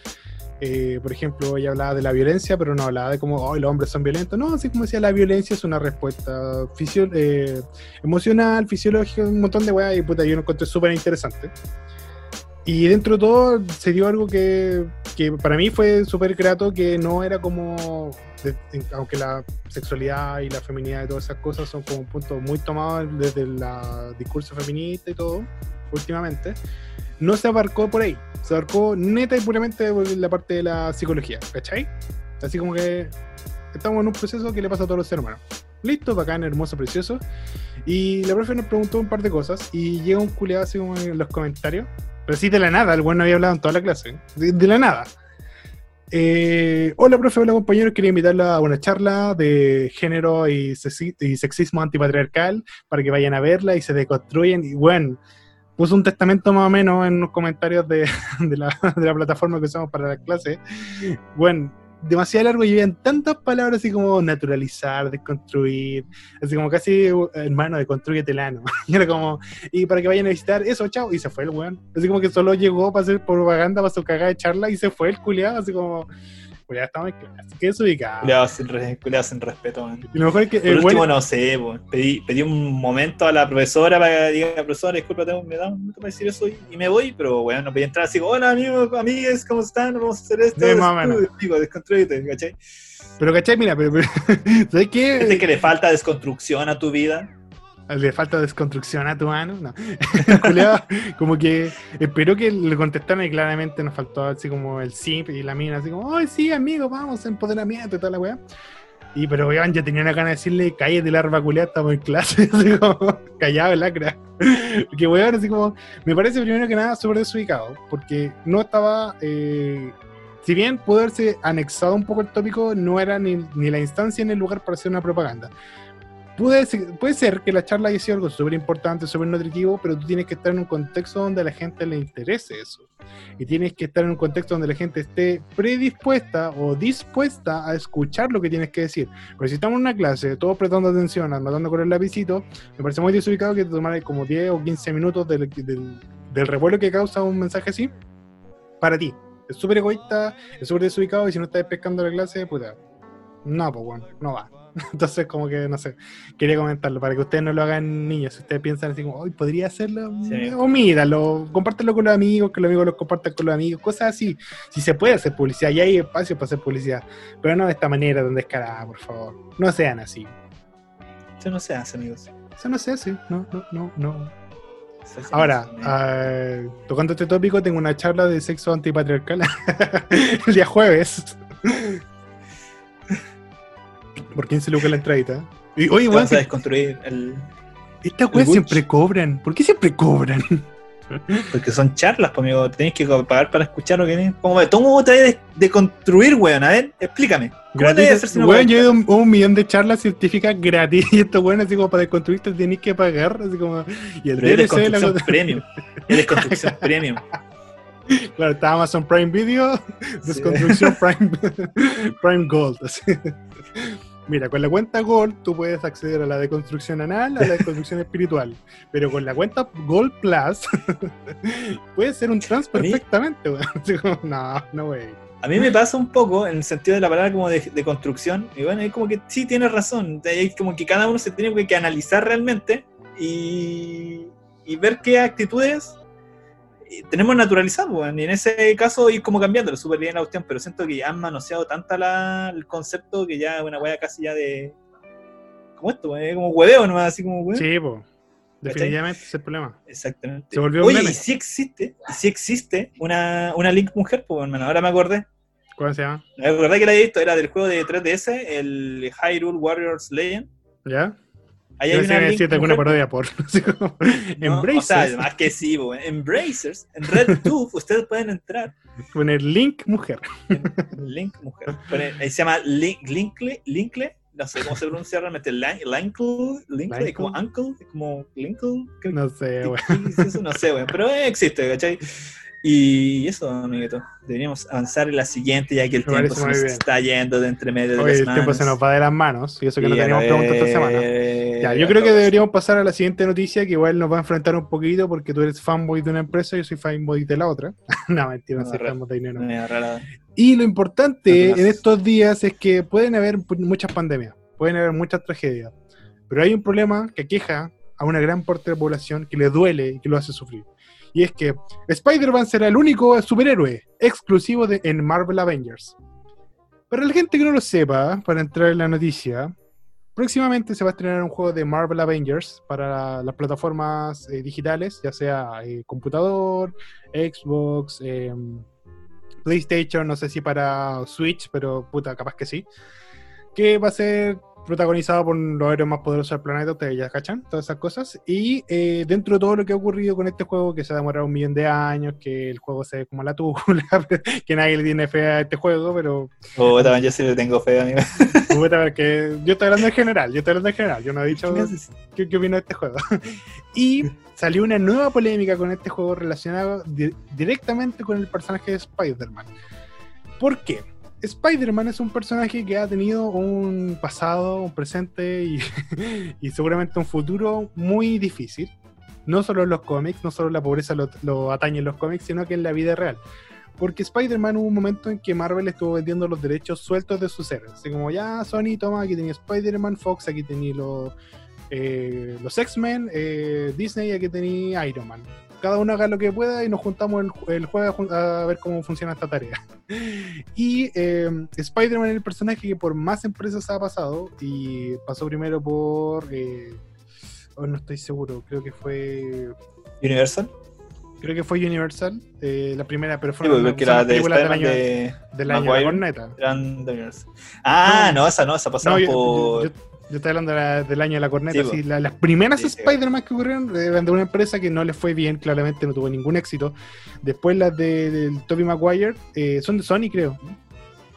Eh, por ejemplo, ella hablaba de la violencia, pero no hablaba de cómo oh, los hombres son violentos. No, así como decía, la violencia es una respuesta fisio- eh, emocional, fisiológica, un montón de weas, y puta, yo lo encontré súper interesante. Y dentro de todo se dio algo que, que para mí fue súper grato, que no era como, de- aunque la sexualidad y la feminidad y todas esas cosas son como un punto muy tomado desde el discurso feminista y todo, últimamente, no se abarcó por ahí, se abarcó neta y puramente por la parte de la psicología, ¿cachai? Así como que estamos en un proceso que le pasa a todos los seres humanos. Listo, bacán, hermoso, precioso. Y la profe nos preguntó un par de cosas y llega un culiado así como en los comentarios. Pero sí de la nada, el bueno no había hablado en toda la clase. De, la nada. Eh, hola, profe, hola compañeros. Quería invitarla a una charla de género y, sexi- y sexismo antipatriarcal para que vayan a verla y se deconstruyen. Y bueno, puso un testamento más o menos en los comentarios de, de la, de la plataforma que usamos para la clase. Bueno, demasiado largo y habían tantas palabras así como naturalizar, desconstruir, así como casi, uh, hermano, deconstruyete el ano. Y era como, y para que vayan a visitar, eso, chao, y se fue el weón. Así como que solo llegó para hacer propaganda, para su cagada de charla y se fue el culiado, así como, culiado, estamos en clase, qué desubicado. Culeado sin, re- sin respeto, man. Y lo mejor es que Por el último, no sé, po, pedí, pedí un momento a la profesora para que diga, profesora, disculpa, tengo- me da un minuto para decir eso y, y me voy, pero bueno, no pedí entrar así, hola amigos, amigas, ¿cómo están? Vamos a hacer esto. Sí, más o. Digo, ¿cachai? pero cachai, mira, pero, pero ¿sabes qué? ¿Sientes que le falta desconstrucción a tu vida? Le falta desconstrucción a tu mano, no. El como que esperó que le contestaran y claramente nos faltó así como el simp y la mina, así como, ay, sí, amigo, vamos, empoderamiento y toda la weá. Y pero weón, ya tenía una gana de decirle, cállate larva culiada, estamos en clase, así como, callado, lacra. Que weón, así como, me parece primero que nada súper desubicado, porque no estaba, eh, si bien pudo haberse anexado un poco el tópico, no era ni, ni la instancia ni el lugar para hacer una propaganda. Puede ser, puede ser que la charla haya sido algo súper importante, súper nutritivo, pero tú tienes que estar en un contexto donde a la gente le interese eso. Y tienes que estar en un contexto donde la gente esté predispuesta o dispuesta a escuchar lo que tienes que decir. Pero si estamos en una clase, todos prestando atención, anotando con el lapicito, me parece muy desubicado que te tomara como 10 o 15 minutos del, del, del revuelo que causa un mensaje así para ti. Es súper egoísta, es súper desubicado y si no estás pescando la clase, puta. No, pues bueno, no va. Entonces, como que, no sé, quería comentarlo para que ustedes no lo hagan niños. Si ustedes piensan así como, hoy podría hacerlo, Sí. omídalo, compártelo con los amigos, que los amigos lo compartan con los amigos, cosas así. Si se puede hacer publicidad, y hay espacio para hacer publicidad, pero no de esta manera tan descarada, por favor. No sean así. Eso no se hace, amigos. Eso no se hace, no, no, no, no. Ahora, ah, tocando este tópico, tengo una charla de sexo antipatriarcal el día jueves. Por 15 lucas la entradita. Y, oye, weón, si- desconstruir el... estas weas siempre cobran. ¿Por qué siempre cobran? Porque son charlas, pues, amigo. Tenés que pagar para escuchar lo que tienes. ¿Cómo, ¿Cómo te vas de construir, weón? A ver, explícame. ¿Cómo te hacer si no Weón, yo he ido un, un millón de charlas científicas gratis y esto, weón, así como para desconstruirte tenés que pagar. Así como. Y el Pero DLC, la construcción cosa- premium. Eres construcción premium. Claro, está Amazon Prime Video, Desconstrucción Prime, Prime Gold. así. Mira, con la cuenta Gold tú puedes acceder a la deconstrucción anal, a la deconstrucción espiritual. Pero con la cuenta Gold Plus puedes ser un trans perfectamente, No, no, wey. A mí me pasa un poco en el sentido de la palabra como de, de construcción. Y bueno, es como que sí tienes razón. Es como que cada uno se tiene que, que analizar realmente y, y ver qué actitudes tenemos naturalizadas. weón. Y en ese caso ir como cambiándolo, súper bien la cuestión. Pero siento que han manoseado tanta la, el concepto que ya es una wea casi ya de. Como esto, es como hueveo nomás, así como weón. Sí, po. Definitivamente ese es el problema. Exactamente. Se volvió un Oye, meme. y sí existe, y sí existe una, una Link mujer, pues hermano, ahora me acordé. ¿Cómo se llama? La verdad que la había visto, era del juego de 3DS, el Hyrule Warriors Legend. ¿Ya? Ahí hay una decirte alguna parodia por. ¿no? Embraces. O sea, además que sí, bo, Embracers, en RedTube, ustedes pueden entrar. Poner link mujer. Link mujer. Ahí se llama Link, Linkle, Linkle, no sé cómo se pronuncia realmente, Lin- Linkle, Linkle, es como Uncle, es como Linkle. No sé, ¿Qué- weón. qué es eso? No sé, weón, pero existe, ¿cachai? Y eso, amiguito, deberíamos avanzar en la siguiente, ya que el Me tiempo se nos bien. está yendo de entre medio de Oye, las el tiempo se nos va de las manos. Y eso que no Y a teníamos preguntas esta semana. ver- Ya, yo creo que deberíamos pasar a la siguiente noticia, que igual nos va a enfrentar un poquito porque tú eres fanboy de una empresa y yo soy fanboy de la otra. no, mentira, no, No, de dinero. Y lo importante Atrás. en estos días es que pueden haber muchas pandemias, pueden haber muchas tragedias, pero hay un problema que queja a una gran parte de la población que le duele y que lo hace sufrir. Y es que Spider-Man será el único superhéroe exclusivo de, en Marvel Avengers. Para la gente que no lo sepa, para entrar en la noticia, próximamente se va a estrenar un juego de Marvel Avengers para las plataformas eh, digitales, ya sea eh, computador, Xbox, em, PlayStation, no sé si para Switch, pero puta, capaz que sí. Que va a ser protagonizado por los héroes más poderosos del planeta, ustedes ya cachan, todas esas cosas. Y eh, dentro de todo lo que ha ocurrido con este juego, que se ha demorado un millón de años, que el juego se ve como la tula, que nadie le tiene fe a este juego, pero. Oh, también yo sí le tengo fe, amigo. que yo estoy hablando en general, yo estoy hablando en general, yo no he dicho qué, qué opino de este juego. y salió una nueva polémica con este juego relacionado directamente con el personaje de Spider-Man. ¿Por qué? Spider-Man es un personaje que ha tenido un pasado, un presente y, seguramente un futuro muy difícil. No solo en los cómics, no solo la pobreza lo, atañe en los cómics, sino que en la vida real. Porque Spider-Man hubo un momento en que Marvel estuvo vendiendo los derechos sueltos de sus héroes. Así como ya Sony, toma, aquí tenía Spider-Man, Fox, aquí tenía los, eh, los X-Men, eh, Disney, aquí tenía Iron Man cada uno haga lo que pueda y nos juntamos el, juego a ver cómo funciona esta tarea. Y eh, Spider-Man es el personaje que por más empresas ha pasado y pasó primero por... Eh, oh, no estoy seguro, creo que fue... Universal. Creo que fue Universal, eh, la primera, pero fue sí, una, la de del año de, del año de Corneta. Ah, no, esa no, esa pasaba por... Yo estoy hablando del año de la corneta. las primeras Spider-Man que ocurrieron eran de una empresa que no le fue bien, claramente no tuvo ningún éxito. Después las de, del Tobey Maguire eh, son de Sony, creo.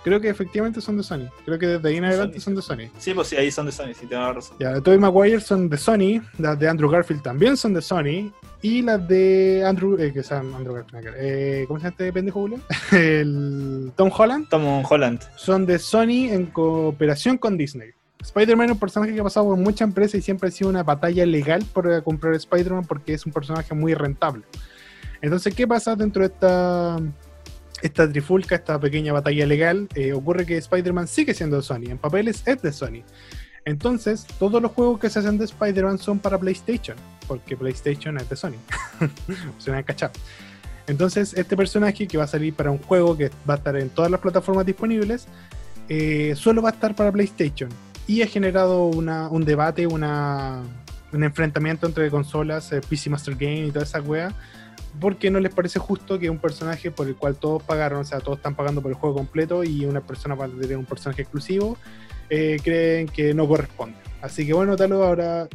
Creo que efectivamente son de Sony. Creo que desde ahí en adelante son de Sony. Sí, pues sí, ahí son de Sony, sí, tengo razón. Ya, de Tobey Maguire son de Sony, las de Andrew Garfield también son de Sony, y las de Andrew, eh, que son Andrew Garfield, eh, ¿cómo se llama este pendejo, Julio? El Tom Holland. Tom Holland. Son de Sony en cooperación con Disney. Spider-Man es un personaje que ha pasado por mucha empresa y siempre ha sido una batalla legal por comprar Spider-Man porque es un personaje muy rentable. Entonces, ¿qué pasa dentro de esta, esta trifulca, esta pequeña batalla legal? Eh, ocurre que Spider-Man sigue siendo de Sony, en papeles es de Sony. Entonces, todos los juegos que se hacen de Spider-Man son para PlayStation, porque PlayStation es de Sony. se van a cachar. Entonces, este personaje que va a salir para un juego que va a estar en todas las plataformas disponibles, eh, solo va a estar para PlayStation y ha generado un debate, una, un enfrentamiento entre consolas, eh, PC Master Game y toda esa wea, porque no les parece justo que un personaje por el cual todos pagaron, o sea, todos están pagando por el juego completo y una persona para tener un personaje exclusivo, eh, creen que no corresponde. Así que bueno, Talo, ahora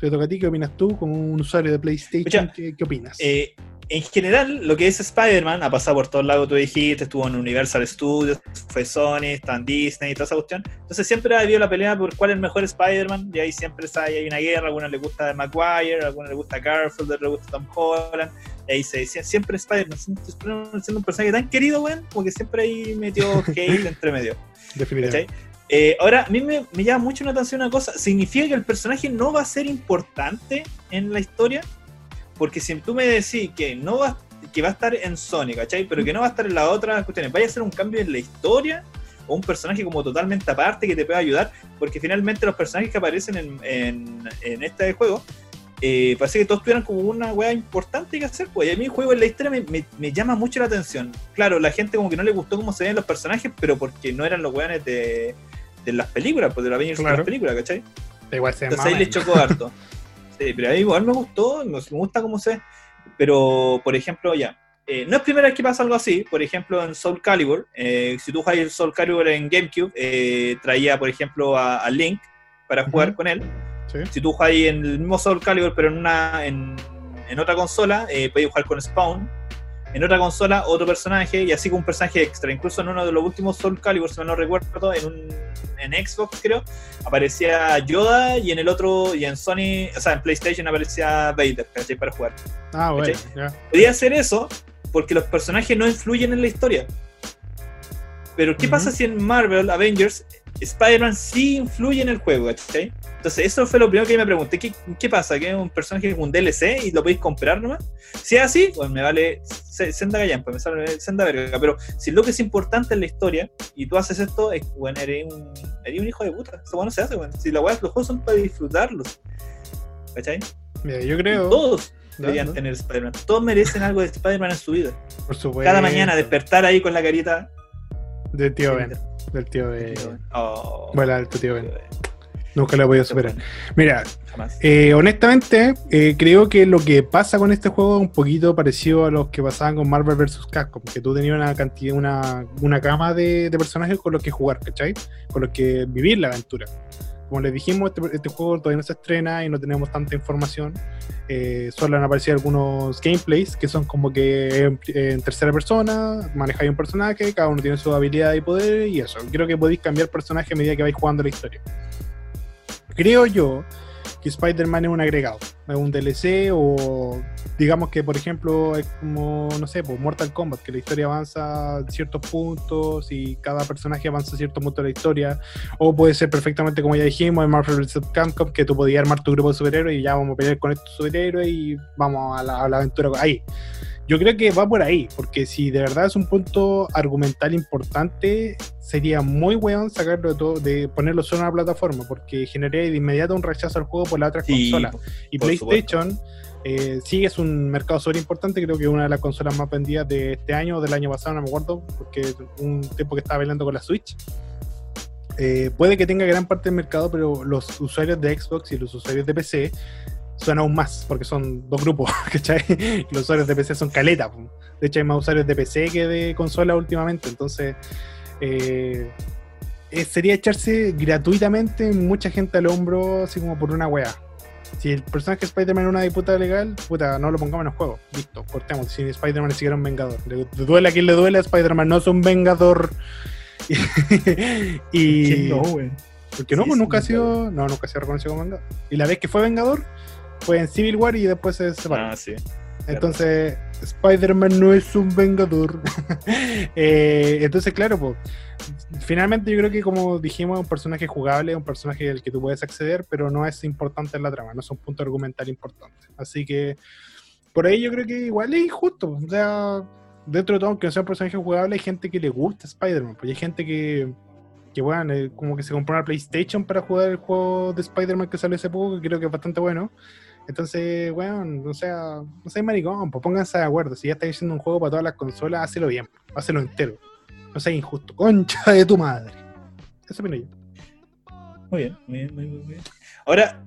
te toca a ti, ¿qué opinas tú como un usuario de PlayStation? ¿qué, opinas? Eh, en general, lo que es Spider-Man ha pasado por todos lados, tú dijiste, estuvo en Universal Studios, fue Sony, está en Disney y toda esa cuestión. Entonces siempre ha habido la pelea por cuál es el mejor Spider-Man, y ahí siempre hay, hay una guerra, a algunos les gusta Maguire, a algunos les gusta Garfield, a otros les gusta Tom Holland, y ahí se decía, siempre Spider-Man, siendo un personaje tan querido, weón, como que siempre ahí metió hate entre medio. Definitivamente. Eh, ahora, a mí me, me llama mucho la atención una cosa, ¿significa que el personaje no va a ser importante en la historia? Porque si tú me decís que no va, que va a estar en Sony, ¿cachai? Pero que no va a estar en las otras cuestiones, ¿vaya a ser un cambio en la historia? ¿O un personaje como totalmente aparte que te pueda ayudar? Porque finalmente los personajes que aparecen en, en, este juego, eh, parece que todos tuvieran como una weá importante que hacer, pues. Y a mí el juego en la historia me, me, llama mucho la atención. Claro, la gente como que no le gustó cómo se ven los personajes, pero porque no eran los weones de, de las películas, pues de, la, de las películas, ¿cachai? Igual se Entonces ahí le chocó harto. Sí, pero a mí igual me gustó, me gusta cómo se. Pero, por ejemplo, ya. Eh, no es primera vez que pasa algo así. Por ejemplo, en Soul Calibur, eh, si tú juegas el Soul Calibur en GameCube, eh, traía, por ejemplo, a, Link para jugar con él. Si tú juegas en el mismo Soul Calibur, pero en, una, en, en otra consola, puedes jugar con Spawn en otra consola otro personaje y así con un personaje extra. Incluso en uno de los últimos Soul Calibur, si me no recuerdo, en, un, en Xbox creo, aparecía Yoda y en el otro, y en Sony, o sea, en PlayStation aparecía Vader, ¿cachai? Para jugar. Ah, bueno. Podía hacer eso porque los personajes no influyen en la historia. Pero ¿qué pasa si en Marvel Avengers Spider-Man sí influye en el juego, ¿cachai? Entonces, eso fue lo primero que me pregunté. ¿Qué, qué pasa? ¿Que es un personaje es un DLC y lo podéis comprar nomás? Si es así, pues me vale senda gallampa, me sale senda verga. Pero si lo que es importante en la historia y tú haces esto, es, bueno, eres un, eres un hijo de puta. Eso bueno se hace, bueno. Si la weá, los juegos son para disfrutarlos. ¿Cachai? Mira, yo creo. Todos deberían tener Spider-Man. Todos merecen algo de Spider-Man en su vida. Por supuesto. Cada mañana despertar ahí con la carita. Del tío Ben. Del tío Ben. Oh, bueno, del tío Ben. Nunca lo he podido superar. Mira, eh, honestamente, eh, creo que lo que pasa con este juego es un poquito parecido a lo que pasaban con Marvel vs. Capcom, que tú tenías una cantidad, una, una cama de, personajes con los que jugar, ¿cachai? Con los que vivir la aventura. como les dijimos, este, este juego todavía no se estrena y no tenemos tanta información. Eh, solo han aparecido algunos gameplays que son como que en, en tercera persona, manejáis un personaje, cada uno tiene su habilidad y poder y eso. Creo que podéis cambiar personaje a medida que vais jugando la historia. Creo yo que Spider-Man es un agregado, es un DLC o digamos que por ejemplo es como, no sé, pues Mortal Kombat, que la historia avanza a ciertos puntos y cada personaje avanza a ciertos puntos de la historia, o puede ser perfectamente como ya dijimos en Marvel vs. Capcom, que tú podías armar tu grupo de superhéroes y ya vamos a pelear con estos superhéroes y vamos a la aventura ahí. Yo creo que va por ahí, porque si de verdad es un punto argumental importante, sería muy weón sacarlo de todo, de ponerlo solo en una plataforma, porque generaría de inmediato un rechazo al juego por la otra Sí, consola. Y PlayStation eh, sí es un mercado súper importante, creo que es una de las consolas más vendidas de este año o del año pasado, no me acuerdo, porque un tiempo que estaba bailando con la Switch. Eh, puede que tenga gran parte del mercado, pero los usuarios de Xbox y los usuarios de PC son aún más, porque son dos grupos, ¿cachai? Los usuarios de PC son caleta. De hecho, hay más usuarios de PC que de consola últimamente, entonces eh, eh, sería echarse gratuitamente mucha gente al hombro, así como por una weá. Si el personaje de Spider-Man es una disputa legal, puta, no lo pongamos en el juego. Listo, cortemos. Si Spider-Man es siquiera un vengador. Le, le duele a quien le duele, Spider-Man no es un vengador. y. ¿Quién no, güey? Porque no, Sí, pues es nunca ha sido. No, nunca ha sido reconocido como vengador. Y la vez que fue vengador fue en Civil War y después se separó. Ah, sí. Entonces, Spider-Man no es un vengador. Eh, entonces, claro, pues, finalmente yo creo que como dijimos, es un personaje jugable, un personaje al que tú puedes acceder, pero no es importante en la trama, no es un punto argumental importante. Así que, por ahí yo creo que igual es injusto. O sea, dentro de todo, aunque no sea un personaje jugable, hay gente que le gusta Spider-Man, pues hay gente que... Que bueno, eh, como que se compró una PlayStation para jugar el juego de Spider-Man que salió hace poco, que creo que es bastante bueno. Entonces, weón, o sea, no seas maricón, pues pónganse de acuerdo. Si ya estáis haciendo un juego para todas las consolas, hácelo bien, hácelo entero. No seas injusto. Concha de tu madre. Eso opino yo. Muy bien, muy bien, muy bien. muy bien. Ahora,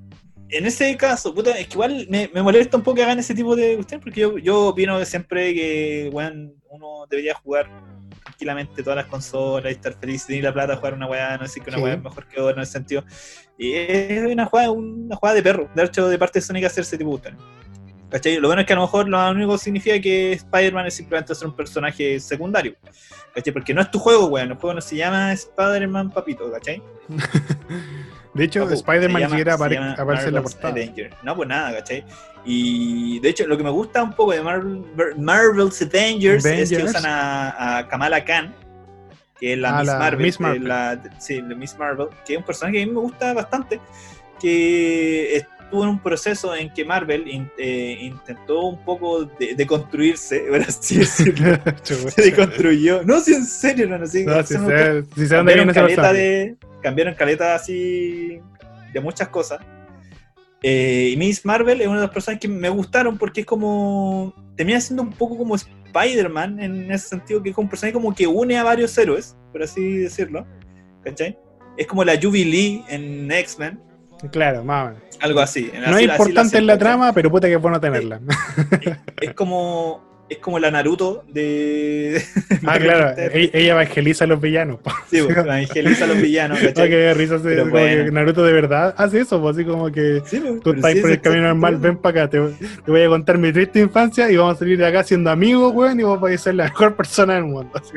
en ese caso, puta, es que igual me, me molesta un poco que hagan ese tipo de cuestiones, porque yo, yo opino siempre que weón, uno debería jugar tranquilamente todas las consolas y estar feliz, tener la plata jugar una weá, no decir que una Sí. weá es mejor que otra en ese sentido. Y es una jugada, una jugada de perro, de hecho, de parte de Sonic hacer ese tipo cuestiones. ¿Cachai? Lo bueno es que a lo mejor lo único que significa que Spider-Man es simplemente ser un personaje secundario. ¿Cachai? Porque no es tu juego, weón. El juego no se llama Spider-Man Papito, ¿cachai? De hecho, Papu, Spider-Man se ni siquiera aparece en la portada. Avenger. No, pues nada, ¿cachai? Y de hecho, lo que me gusta un poco de Marvel, Marvel's Avengers, es que Avengers. usan a, a Kamala Khan, que es la Ah, Miss la Marvel, Miss la, sí, la Miss Marvel, que es un personaje que a mí me gusta bastante, que estuvo en un proceso en que Marvel in- eh, intentó un poco de, así decirlo. Chucha. Se deconstruyó. No, si en serio, no, no sé. No, se si sé, si dónde cambiaron caleta de cambiaron caleta así de muchas cosas Eh, y Miss Marvel es una de las personas que me gustaron porque es como termina siendo un poco como Spider-Man en ese sentido que es como un personaje como que une a varios héroes por así decirlo ¿cachai? es como la Jubilee en X-Men Claro, menos. Algo así No Así- es importante en la trama, pero puta que es bueno tenerla. es como es como la Naruto de ah, claro, e- ella evangeliza a los villanos. po. sí, pues, evangeliza a los villanos risa, Pero como que bueno. Naruto de verdad hace eso, pues, así como que Sí, pues, tú estás sí, por el camino normal, ven para acá, te, te voy a contar mi triste infancia y vamos a salir de acá siendo amigos, weón, y vos a ser la mejor persona del mundo. así.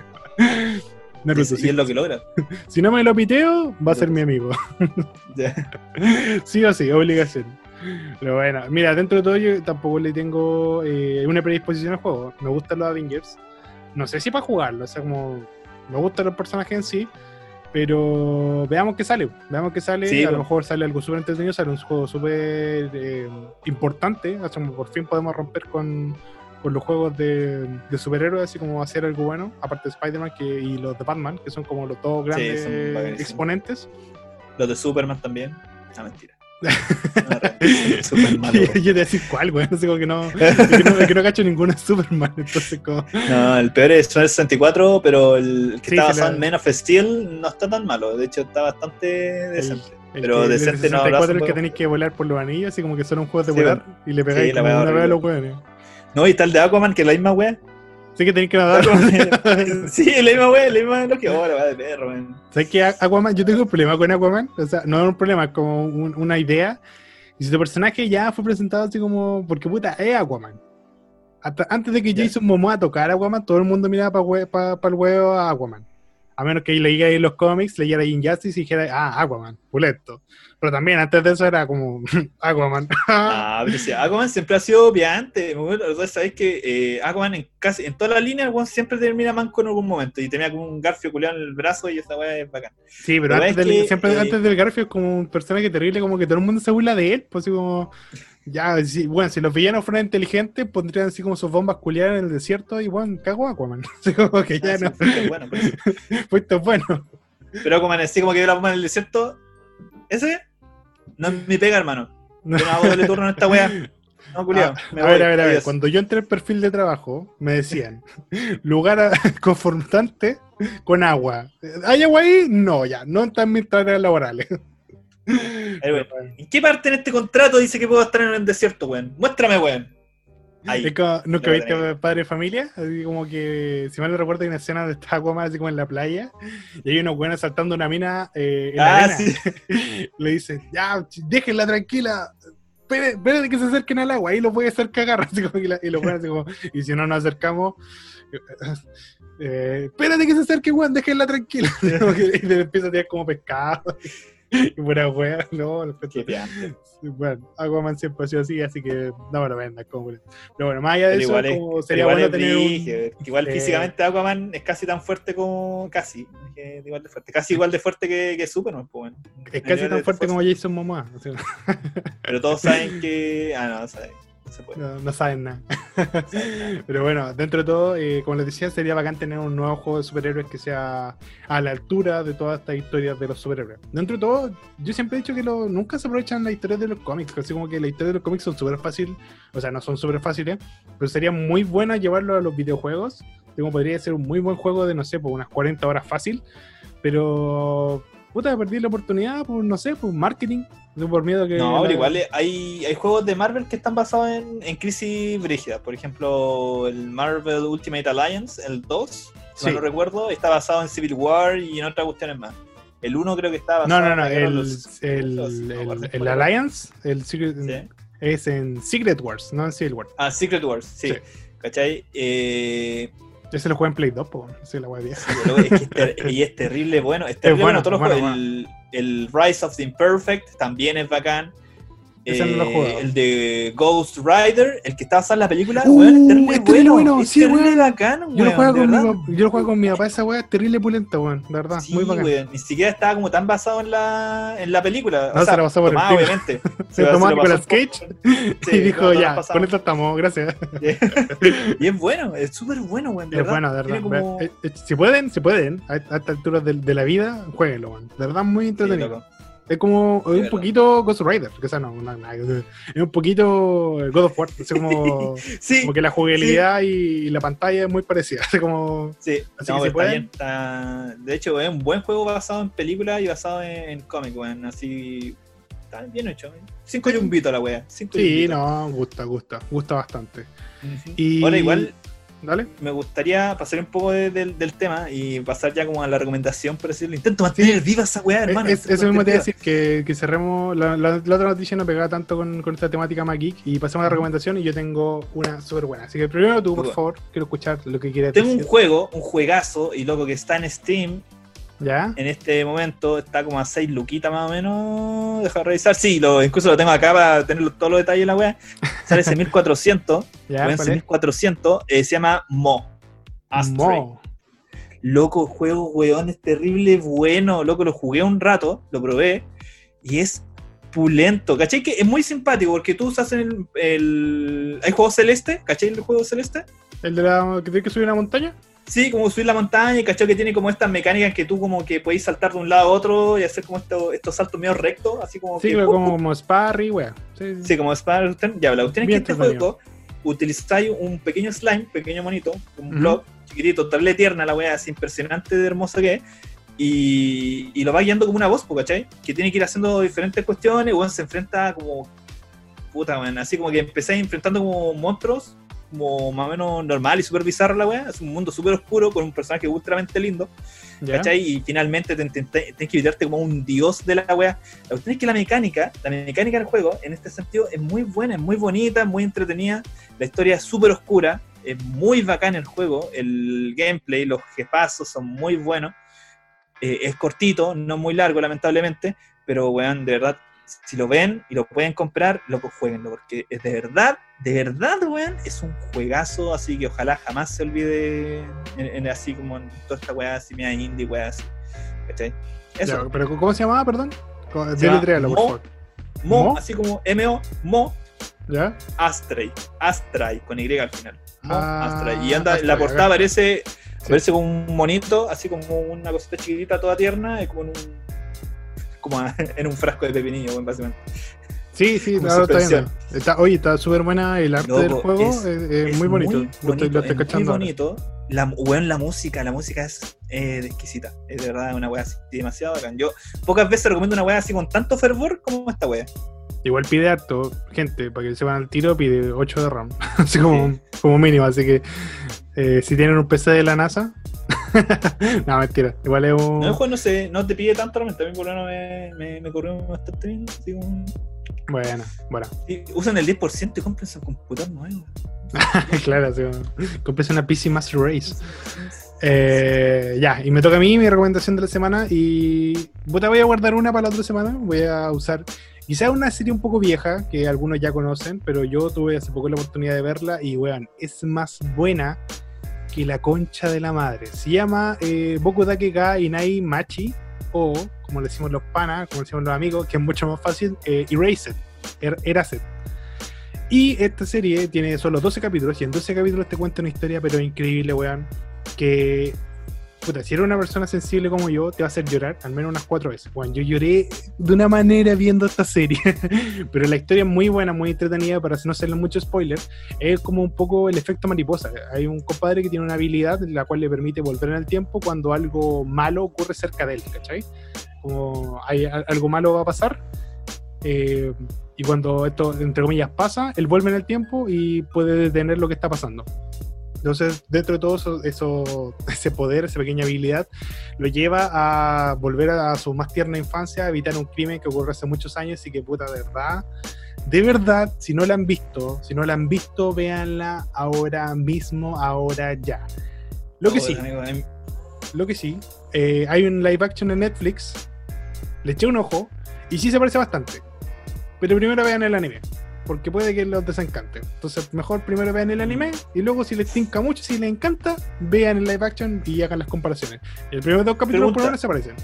Naruto, Y sí. es lo que logra. si no me lo piteo, va a ser mi amigo. Sí o sí, obligación. Pero bueno, mira, dentro de todo yo tampoco le tengo eh, una predisposición al juego. Me gustan los Avengers. No sé si para jugarlo, o sea, como me gustan los personajes en sí, pero veamos qué sale. Veamos qué sale. Sí, a lo po. mejor sale algo súper entretenido, sale un juego súper eh, importante. O sea, por fin podemos romper con, con los juegos de, de superhéroes, así como hacer algo bueno, aparte de Spider-Man que- y los de Batman, que son como los dos grandes bacanísimos. exponentes. Los de Superman también. No, mentira. No, malo. yo te decir cuál, güey. No sé, como que no, es que no, es que no cacho ninguna Superman. Entonces, como. No, el peor es Super 64, pero el el que Sí, está sí, basado en Man of Steel no está tan malo. De hecho, está bastante decente. el pero que- el decente no 64 lo hace es el que tenéis que volar por los anillos, así como que son un juego de Sí, volar y le pegáis sí, como una vez a horrible. los hueones. No, y el de Aquaman, que es la misma wea. Sé que tenés que nadar. sí, la misma wea, la misma lógica. Oh, la wea de perro, weón. ¿Sabes que Aquaman? Yo tengo un problema con Aquaman. O sea, no es un problema, es como un- una idea. Y si tu personaje ya fue presentado así como. Porque puta, es Aquaman. Hasta- antes de que Ya. Jason Momoa tocara Aquaman, todo el mundo miraba para el huevo a Aquaman. A menos que leyera ahí los cómics, leyera Injustice y dijera, ah, Aquaman, puleto. Pero también antes de eso era como Aquaman. Ah, pero sí, Aquaman siempre ha sido. Ustedes sabéis que eh, Aquaman en casi en todas las líneas, siempre termina manco en algún momento. Y tenía como un garfio culiado en el brazo y esa weá es bacán. Sí, pero Pero antes es del, que, siempre eh, antes del Garfield es como un personaje terrible, como que todo el mundo se burla de él, pues así como, ya, si- bueno, si los villanos fueran inteligentes, pondrían así como sus bombas culiadas en el desierto y bueno, cago Aquaman. Así como que ya Ah, sí, no, sí, bueno, pero, pues esto es bueno. pero Aquaman así como que ve la bomba en el desierto. Ese no es mi pega, hermano. Yo no hago doble turno en esta weá. No, culiado. Ah, a ver, a ver, a ver, cuando yo entré al perfil de trabajo, me decían, lugar confortante con agua. ¿Hay agua ahí? No, ya, no están mis tareas laborales. ¿En qué parte en este contrato dice que puedo estar en el desierto, weón? Muéstrame, weón. Ahí. Es como, ¿Nunca Lo viste tenés. Padre de Familia? Así como que, si mal no recuerdo, hay una escena donde está Aquaman así como en la playa y hay unos buenos saltando una mina eh, en la Ah, arena. sí. Le dice, ya, déjenla tranquila. Espere, espere que se acerquen al agua, ahí los voy a hacer cagar. Así como que la- y así como, y si no nos acercamos, eh, espérate que se acerque, weón, déjenla tranquila. Y empieza a tirar como pescado. Y buena wea, no, lo Bueno, Aquaman siempre ha sido así, así que no me lo vendas como. Pero bueno, más allá de Pero eso, igual es, como sería igual bueno tener un. Igual eh, físicamente Aquaman es casi tan fuerte como. Casi. igual de fuerte. Casi igual de fuerte que, que Superman, pues, bueno. Es casi tan fuerte como Jason Momoa. o sea, Pero todos saben que. Ah, no saben. No se puede. no, no saben nada. no. Pero bueno, dentro de todo, eh, como les decía, sería bacán tener un nuevo juego de superhéroes que sea a la altura de todas estas historias de los superhéroes. Dentro de todo, yo siempre he dicho que lo- nunca se aprovechan las historias de los cómics, así como que las historias de los cómics son súper fáciles, o sea, no son súper fáciles, pero sería muy buena llevarlo a los videojuegos. Como podría ser un muy buen juego de, no sé, por unas 40 horas fácil, pero puta, perdí la oportunidad por, no sé, por marketing, por miedo que... No, la- igual hay, hay juegos de Marvel que están basados en, en crisis brígidas. Por ejemplo, el Marvel Ultimate Alliance, el 2, si Sí. no recuerdo, está basado en Civil War y en otras cuestiones más. El 1 creo que está No, basado no, en no, de el, los- el, los- no el- el. Alliance el Secret, Sí. es en Secret Wars, no en Civil War. Ah, Secret Wars, sí. Sí. ¿Cachai? Eh, Ese lo juega en Play 2, po. Es la pero es que es y es terrible bueno. Es terrible bueno, bueno, todos los bueno, juegos. El, el Rise of the Imperfect también es bacán. Ese no lo Eh, el de Ghost Rider, el que está basado en la película, Uh, weón, es terrible es terrible bueno. bueno, Es sí, terrible weón. bacán, Yo lo weón, juego con mi, yo lo juego con mi papá, esa wea es terrible pulenta, weón. De verdad, Sí, muy bacán. weón, Ni siquiera estaba como tan basado en la, en la película. No, se la pasó por el tomaba, pico. obviamente. Se lo- tomó Nicolas Cage. Sí, y dijo, no, no ya, con esto estamos, gracias. Y es bueno, es súper bueno, weón. de Es verdad. bueno, de verdad. Como- Eh, eh, Si pueden, si pueden, a, a estas alturas de, de la vida, jueguenlo, weón. De verdad, muy entretenido. Es como es un poquito Ghost Rider, que esa no, no, no, es un poquito God of War, es como, Sí, como que la jugabilidad y la pantalla es muy parecida, es como sí. Así No, que bien, está- De hecho, es un buen juego basado en película y basado en, en cómic, weón. Así. Está bien hecho. weón. Cinco yumbito la wea. Cinco sí, no, gusta, gusta, gusta bastante. Ujú. Y- Ahora, igual, Dale. me gustaría pasar un poco de- del- del tema y pasar ya como a la recomendación, por decirlo. Intento mantener viva esa weá, hermano. Es- eso mismo te iba a decir. que, que cerremos, la, la- la otra noticia no pegaba tanto con, con esta temática más geek y pasemos a la recomendación y yo tengo una súper buena. Así que primero tú, por favor, quiero escuchar lo que quieras Tengo un juego, un juegazo, y loco que está en Steam ¿Ya? en este momento, está como a 6 luquitas más o menos. Deja de revisar. Sí, lo, incluso lo tengo acá para tener todos los detalles de la wea. Sale ese 1400. ¿Ya? weón, ¿Cuál ese es? 1400 eh, se llama Mo. Astray. Mo. Loco, juego, weón, es terrible, bueno. Loco, lo jugué un rato, lo probé. Y es pulento. ¿Cachai? Que es muy simpático porque tú usas el. el... ¿Hay juego celeste? ¿Cachai el juego celeste? ¿El de la que tiene que subir una montaña? Sí, como subir la montaña y cachai que tiene como estas mecánicas que tú como que podéis saltar de un lado a otro y hacer como esto- estos saltos medio rectos, así como Sí, que, pero ¡uh! como, como Sparry, wea. Sí, sí. Sí, como Spider Ya, la cuestión es que este juego utilizáis un pequeño slime, pequeño monito, un Ujú. blob chiquitito, terrible tierna, la wea es impresionante de hermosa que es. Y, y lo va guiando como una voz, ¿cachai? Que tiene que ir haciendo diferentes cuestiones, weón, se enfrenta como. Puta, weón, así como que empezáis enfrentando como monstruos como más o menos normal y súper bizarro la weá. Es un mundo súper oscuro con un personaje ultramente lindo. ¿Cachai? Y finalmente te- te- te- tienes que evitarte como un dios de la weá. La cuestión es que la mecánica, la mecánica del juego, en este sentido, es muy buena, es muy bonita, muy entretenida. La historia es súper oscura, es muy bacán el juego. El gameplay, los jefazos son muy buenos. Eh, es cortito, no muy largo, lamentablemente, pero weón, de verdad, si lo ven y lo pueden comprar, loco, jueguenlo, porque es de verdad, de verdad, weón, es un juegazo, así que ojalá jamás se olvide en, en- así como en toda esta weá, así media indie, weá, así. ¿Cachai? Eso, Ya, pero ¿cómo se llamaba, perdón? Deletréalo, por Mo- favor. Mo, ¿Mo? así como M-O, Mo ¿Ya? Astray, Astray, con Y al final. Mo Ah, Astray. Y anda, Astray, la portada acá. aparece, Sí. aparece como un monito, así como una cosita chiquitita, toda tierna, y como en un, como en un frasco de pepinillo, básicamente. Sí, sí, ahora está. Está, oye, está súper buena el arte Loco, del juego, es- es, es muy bonito. lo estoy, bonito, lo estoy es muy bonito. La, weón, la música, la música es eh, exquisita. Es de verdad una weá así demasiado bacán. Yo pocas veces recomiendo una weá así con tanto fervor como esta weá. Igual pide harto, gente, para que se van al tiro, pide 8 de RAM, así como, como mínimo. Así que eh, si tienen un PC de la NASA, no, mentira. Igual es un. No, el juego no, se, no te pide tanto, realmente. A mí por lo menos me, me, me corrió bastante bien. Así como, Bueno, bueno. sí, usan el 10% y compren su computador nuevo. claro, así como. Cómprese una PC Master Race. Eh, ya, y me toca a mí mi recomendación de la semana. Y puta, voy a guardar una para la otra semana. Voy a usar quizá una serie un poco vieja que algunos ya conocen, pero yo tuve hace poco la oportunidad de verla y weón, es más buena que la concha de la madre. Se llama eh, Boku Dake ga Inai Machi, o como le decimos los panas, como le decimos los amigos, que es mucho más fácil, eh, Erased. Er- Erased. Y esta serie tiene solo 12 capítulos, y en 12 capítulos te cuenta una historia, pero increíble, weón. Que, puta, si eres una persona sensible como yo, te va a hacer llorar al menos unas cuatro veces. Weón, yo lloré de una manera viendo esta serie. pero la historia es muy buena, muy entretenida, para no hacerle mucho spoiler. Es como un poco el efecto mariposa. Hay un compadre que tiene una habilidad la cual le permite volver en el tiempo cuando algo malo ocurre cerca de él, ¿cachai? Como hay, algo malo va a pasar. eh, y cuando esto, entre comillas, pasa, él vuelve en el tiempo y puede detener lo que está pasando. Entonces, dentro de todo eso, eso- ese poder, esa pequeña habilidad, lo lleva a volver a su más tierna infancia, a evitar un crimen que ocurrió hace muchos años y que, puta, de verdad, de verdad, si no la han visto, si no la han visto, véanla ahora mismo, ahora ya. Lo que Oh, sí, amigo, mí- lo que sí, eh, hay un live action en Netflix, le eché un ojo y sí se parece bastante. Pero primero vean el anime, porque puede que los desencante. Entonces, mejor primero vean el anime y luego, si les tinca mucho, si les encanta, vean el live action y hagan las comparaciones. El primer dos capítulos por ahora se parecen.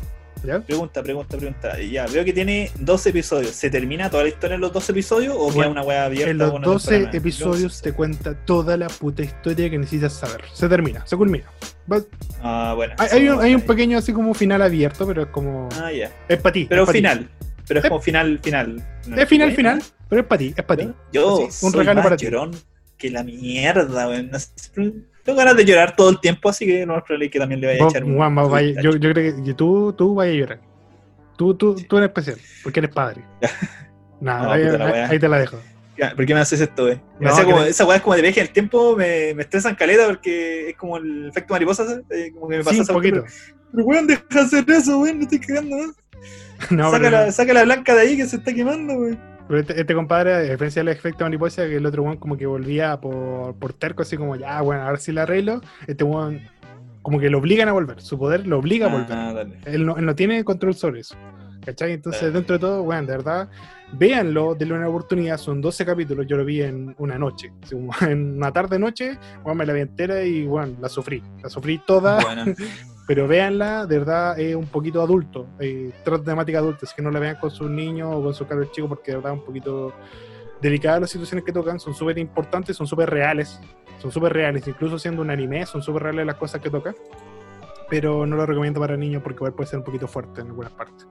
¿Ya? Pregunta, pregunta, pregunta. Ya, veo que tiene 12 episodios. ¿Se termina toda la historia en los 12 episodios o queda Bueno, una weá abierta? En los con una 12 temporada más? episodios te cuenta toda la puta historia que necesitas saber. Se termina, se culmina. Va- Ah, bueno. Hay, hay un, hay un pequeño. así como final abierto, pero es como... Ah, ya. Es para ti. Pero es pa' final. Pero es como final, final. Es final, Bueno. final, pero es para ti, es para ti. Yo Así, un soy regalo más para ti. llorón que la mierda, weón. No Tengo ganas de llorar todo el tiempo, así que no es probable que también le vaya a echar un. Juan, vos vaya- yo, yo creo que tú, tú vayas a llorar. Tú, tú, tú en especial, porque eres padre. Nada, No, ahí, te la dejo. Ya, ¿Por qué me haces esto? Me No, hacía como, que- esa weá es como de viaje en el tiempo, me, me estresan caleta porque es como el efecto mariposa, ¿sabes? Eh, como que me pasa Sí, un poquito. Pero weón, deja de hacer eso, weón, no estoy cagando. No, saca, pero, la, saca la blanca de ahí que se está quemando, weón. Este, este compadre, a diferencia del efecto mariposa, que el otro one como que volvía por, por terco, así como, ya, bueno, ahora sí la arreglo. Este one como que lo obligan a volver. Su poder lo obliga a volver. Ah, dale. Él no, él no tiene control sobre eso. ¿Cachai? Entonces, Claro. dentro de todo, bueno, de verdad, véanlo, denle una oportunidad. Son 12 capítulos, yo lo vi en una noche. En una tarde-noche, bueno, me la vi entera y, bueno, la sufrí. La sufrí toda, Bueno, pero véanla, de verdad, es un poquito adulto. Eh, trata temática adulta, así que no la vean con sus niños o con sus cabros chicos, porque de verdad es un poquito delicadas las situaciones que tocan. Son súper importantes, son súper reales. Son súper reales, incluso siendo un anime, son súper reales las cosas que toca. Pero no lo recomiendo para niños porque igual puede ser un poquito fuerte en algunas partes.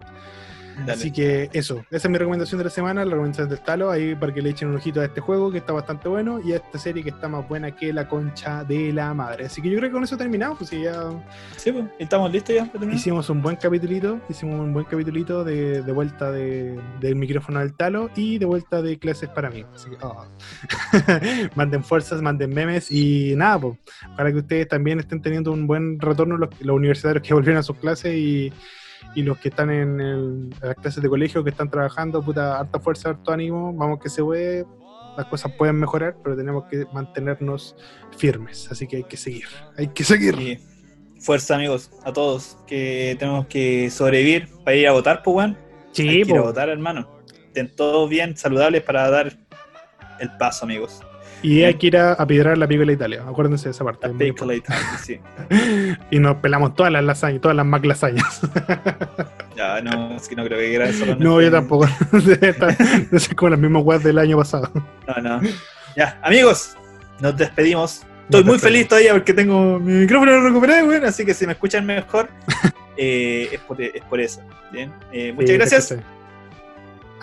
Dale. Así que eso, esa es mi recomendación de la semana, la recomendación del talo, ahí para que le echen un ojito a este juego que está bastante bueno y a esta serie que está más buena que la concha de la madre. Así que yo creo que con eso terminamos, pues ya Sí, pues, estamos listos ya para hicimos un buen capitulito, hicimos un buen capitulito de, de vuelta de- del micrófono del talo y de vuelta de clases para mí. Así que oh. manden fuerzas, manden memes y nada, pues, para que ustedes también estén teniendo un buen retorno los, los universitarios que volvieron a sus clases y, y los que están en, el- en las clases de colegio, que están trabajando, puta, harta fuerza, harto ánimo, vamos que se puede. Las cosas pueden mejorar, pero tenemos que mantenernos firmes. Así que hay que seguir. Hay que seguir. Fuerza, amigos, a todos, que tenemos que sobrevivir para ir a votar, pues, weón. Sí, Hay que ir a votar, hermano. Estén todos bien, saludables para dar el paso, amigos. Y hay que ir a, a la picola Italia. Acuérdense de esa parte. La y tal, sí. Y nos pelamos todas las lasañas, todas las Mac lasañas. Ya, no, es que no creo que quiera eso. no, yo tampoco. Debe estar- debe ser como las mismas weas del año pasado. No, no. Ya, amigos, nos despedimos. Estoy muy feliz todavía porque tengo mi micrófono recuperado, weón. Así que si me escuchan mejor, eh, es, por, es por eso. Bien. Eh, muchas Sí, gracias.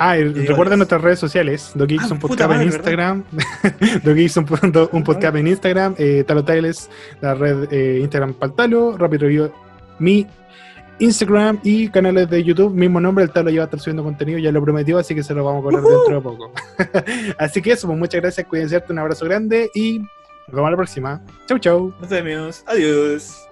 Ah, y recuerden nuestras redes sociales, Doc Ah, Podcast en Instagram, Doc punto- un podcast en Instagram, eh, Talo Tiles, la red eh, Instagram para el Talo, Rapid Review, mi Instagram y canales de YouTube, mismo nombre, el Talo ya va a estar subiendo contenido, ya lo prometió, así que se lo vamos a Ujú. dentro de poco. así que eso, pues muchas gracias, cuídense, un abrazo grande y nos vemos a la próxima. Chau, chau. Nos vemos. Adiós.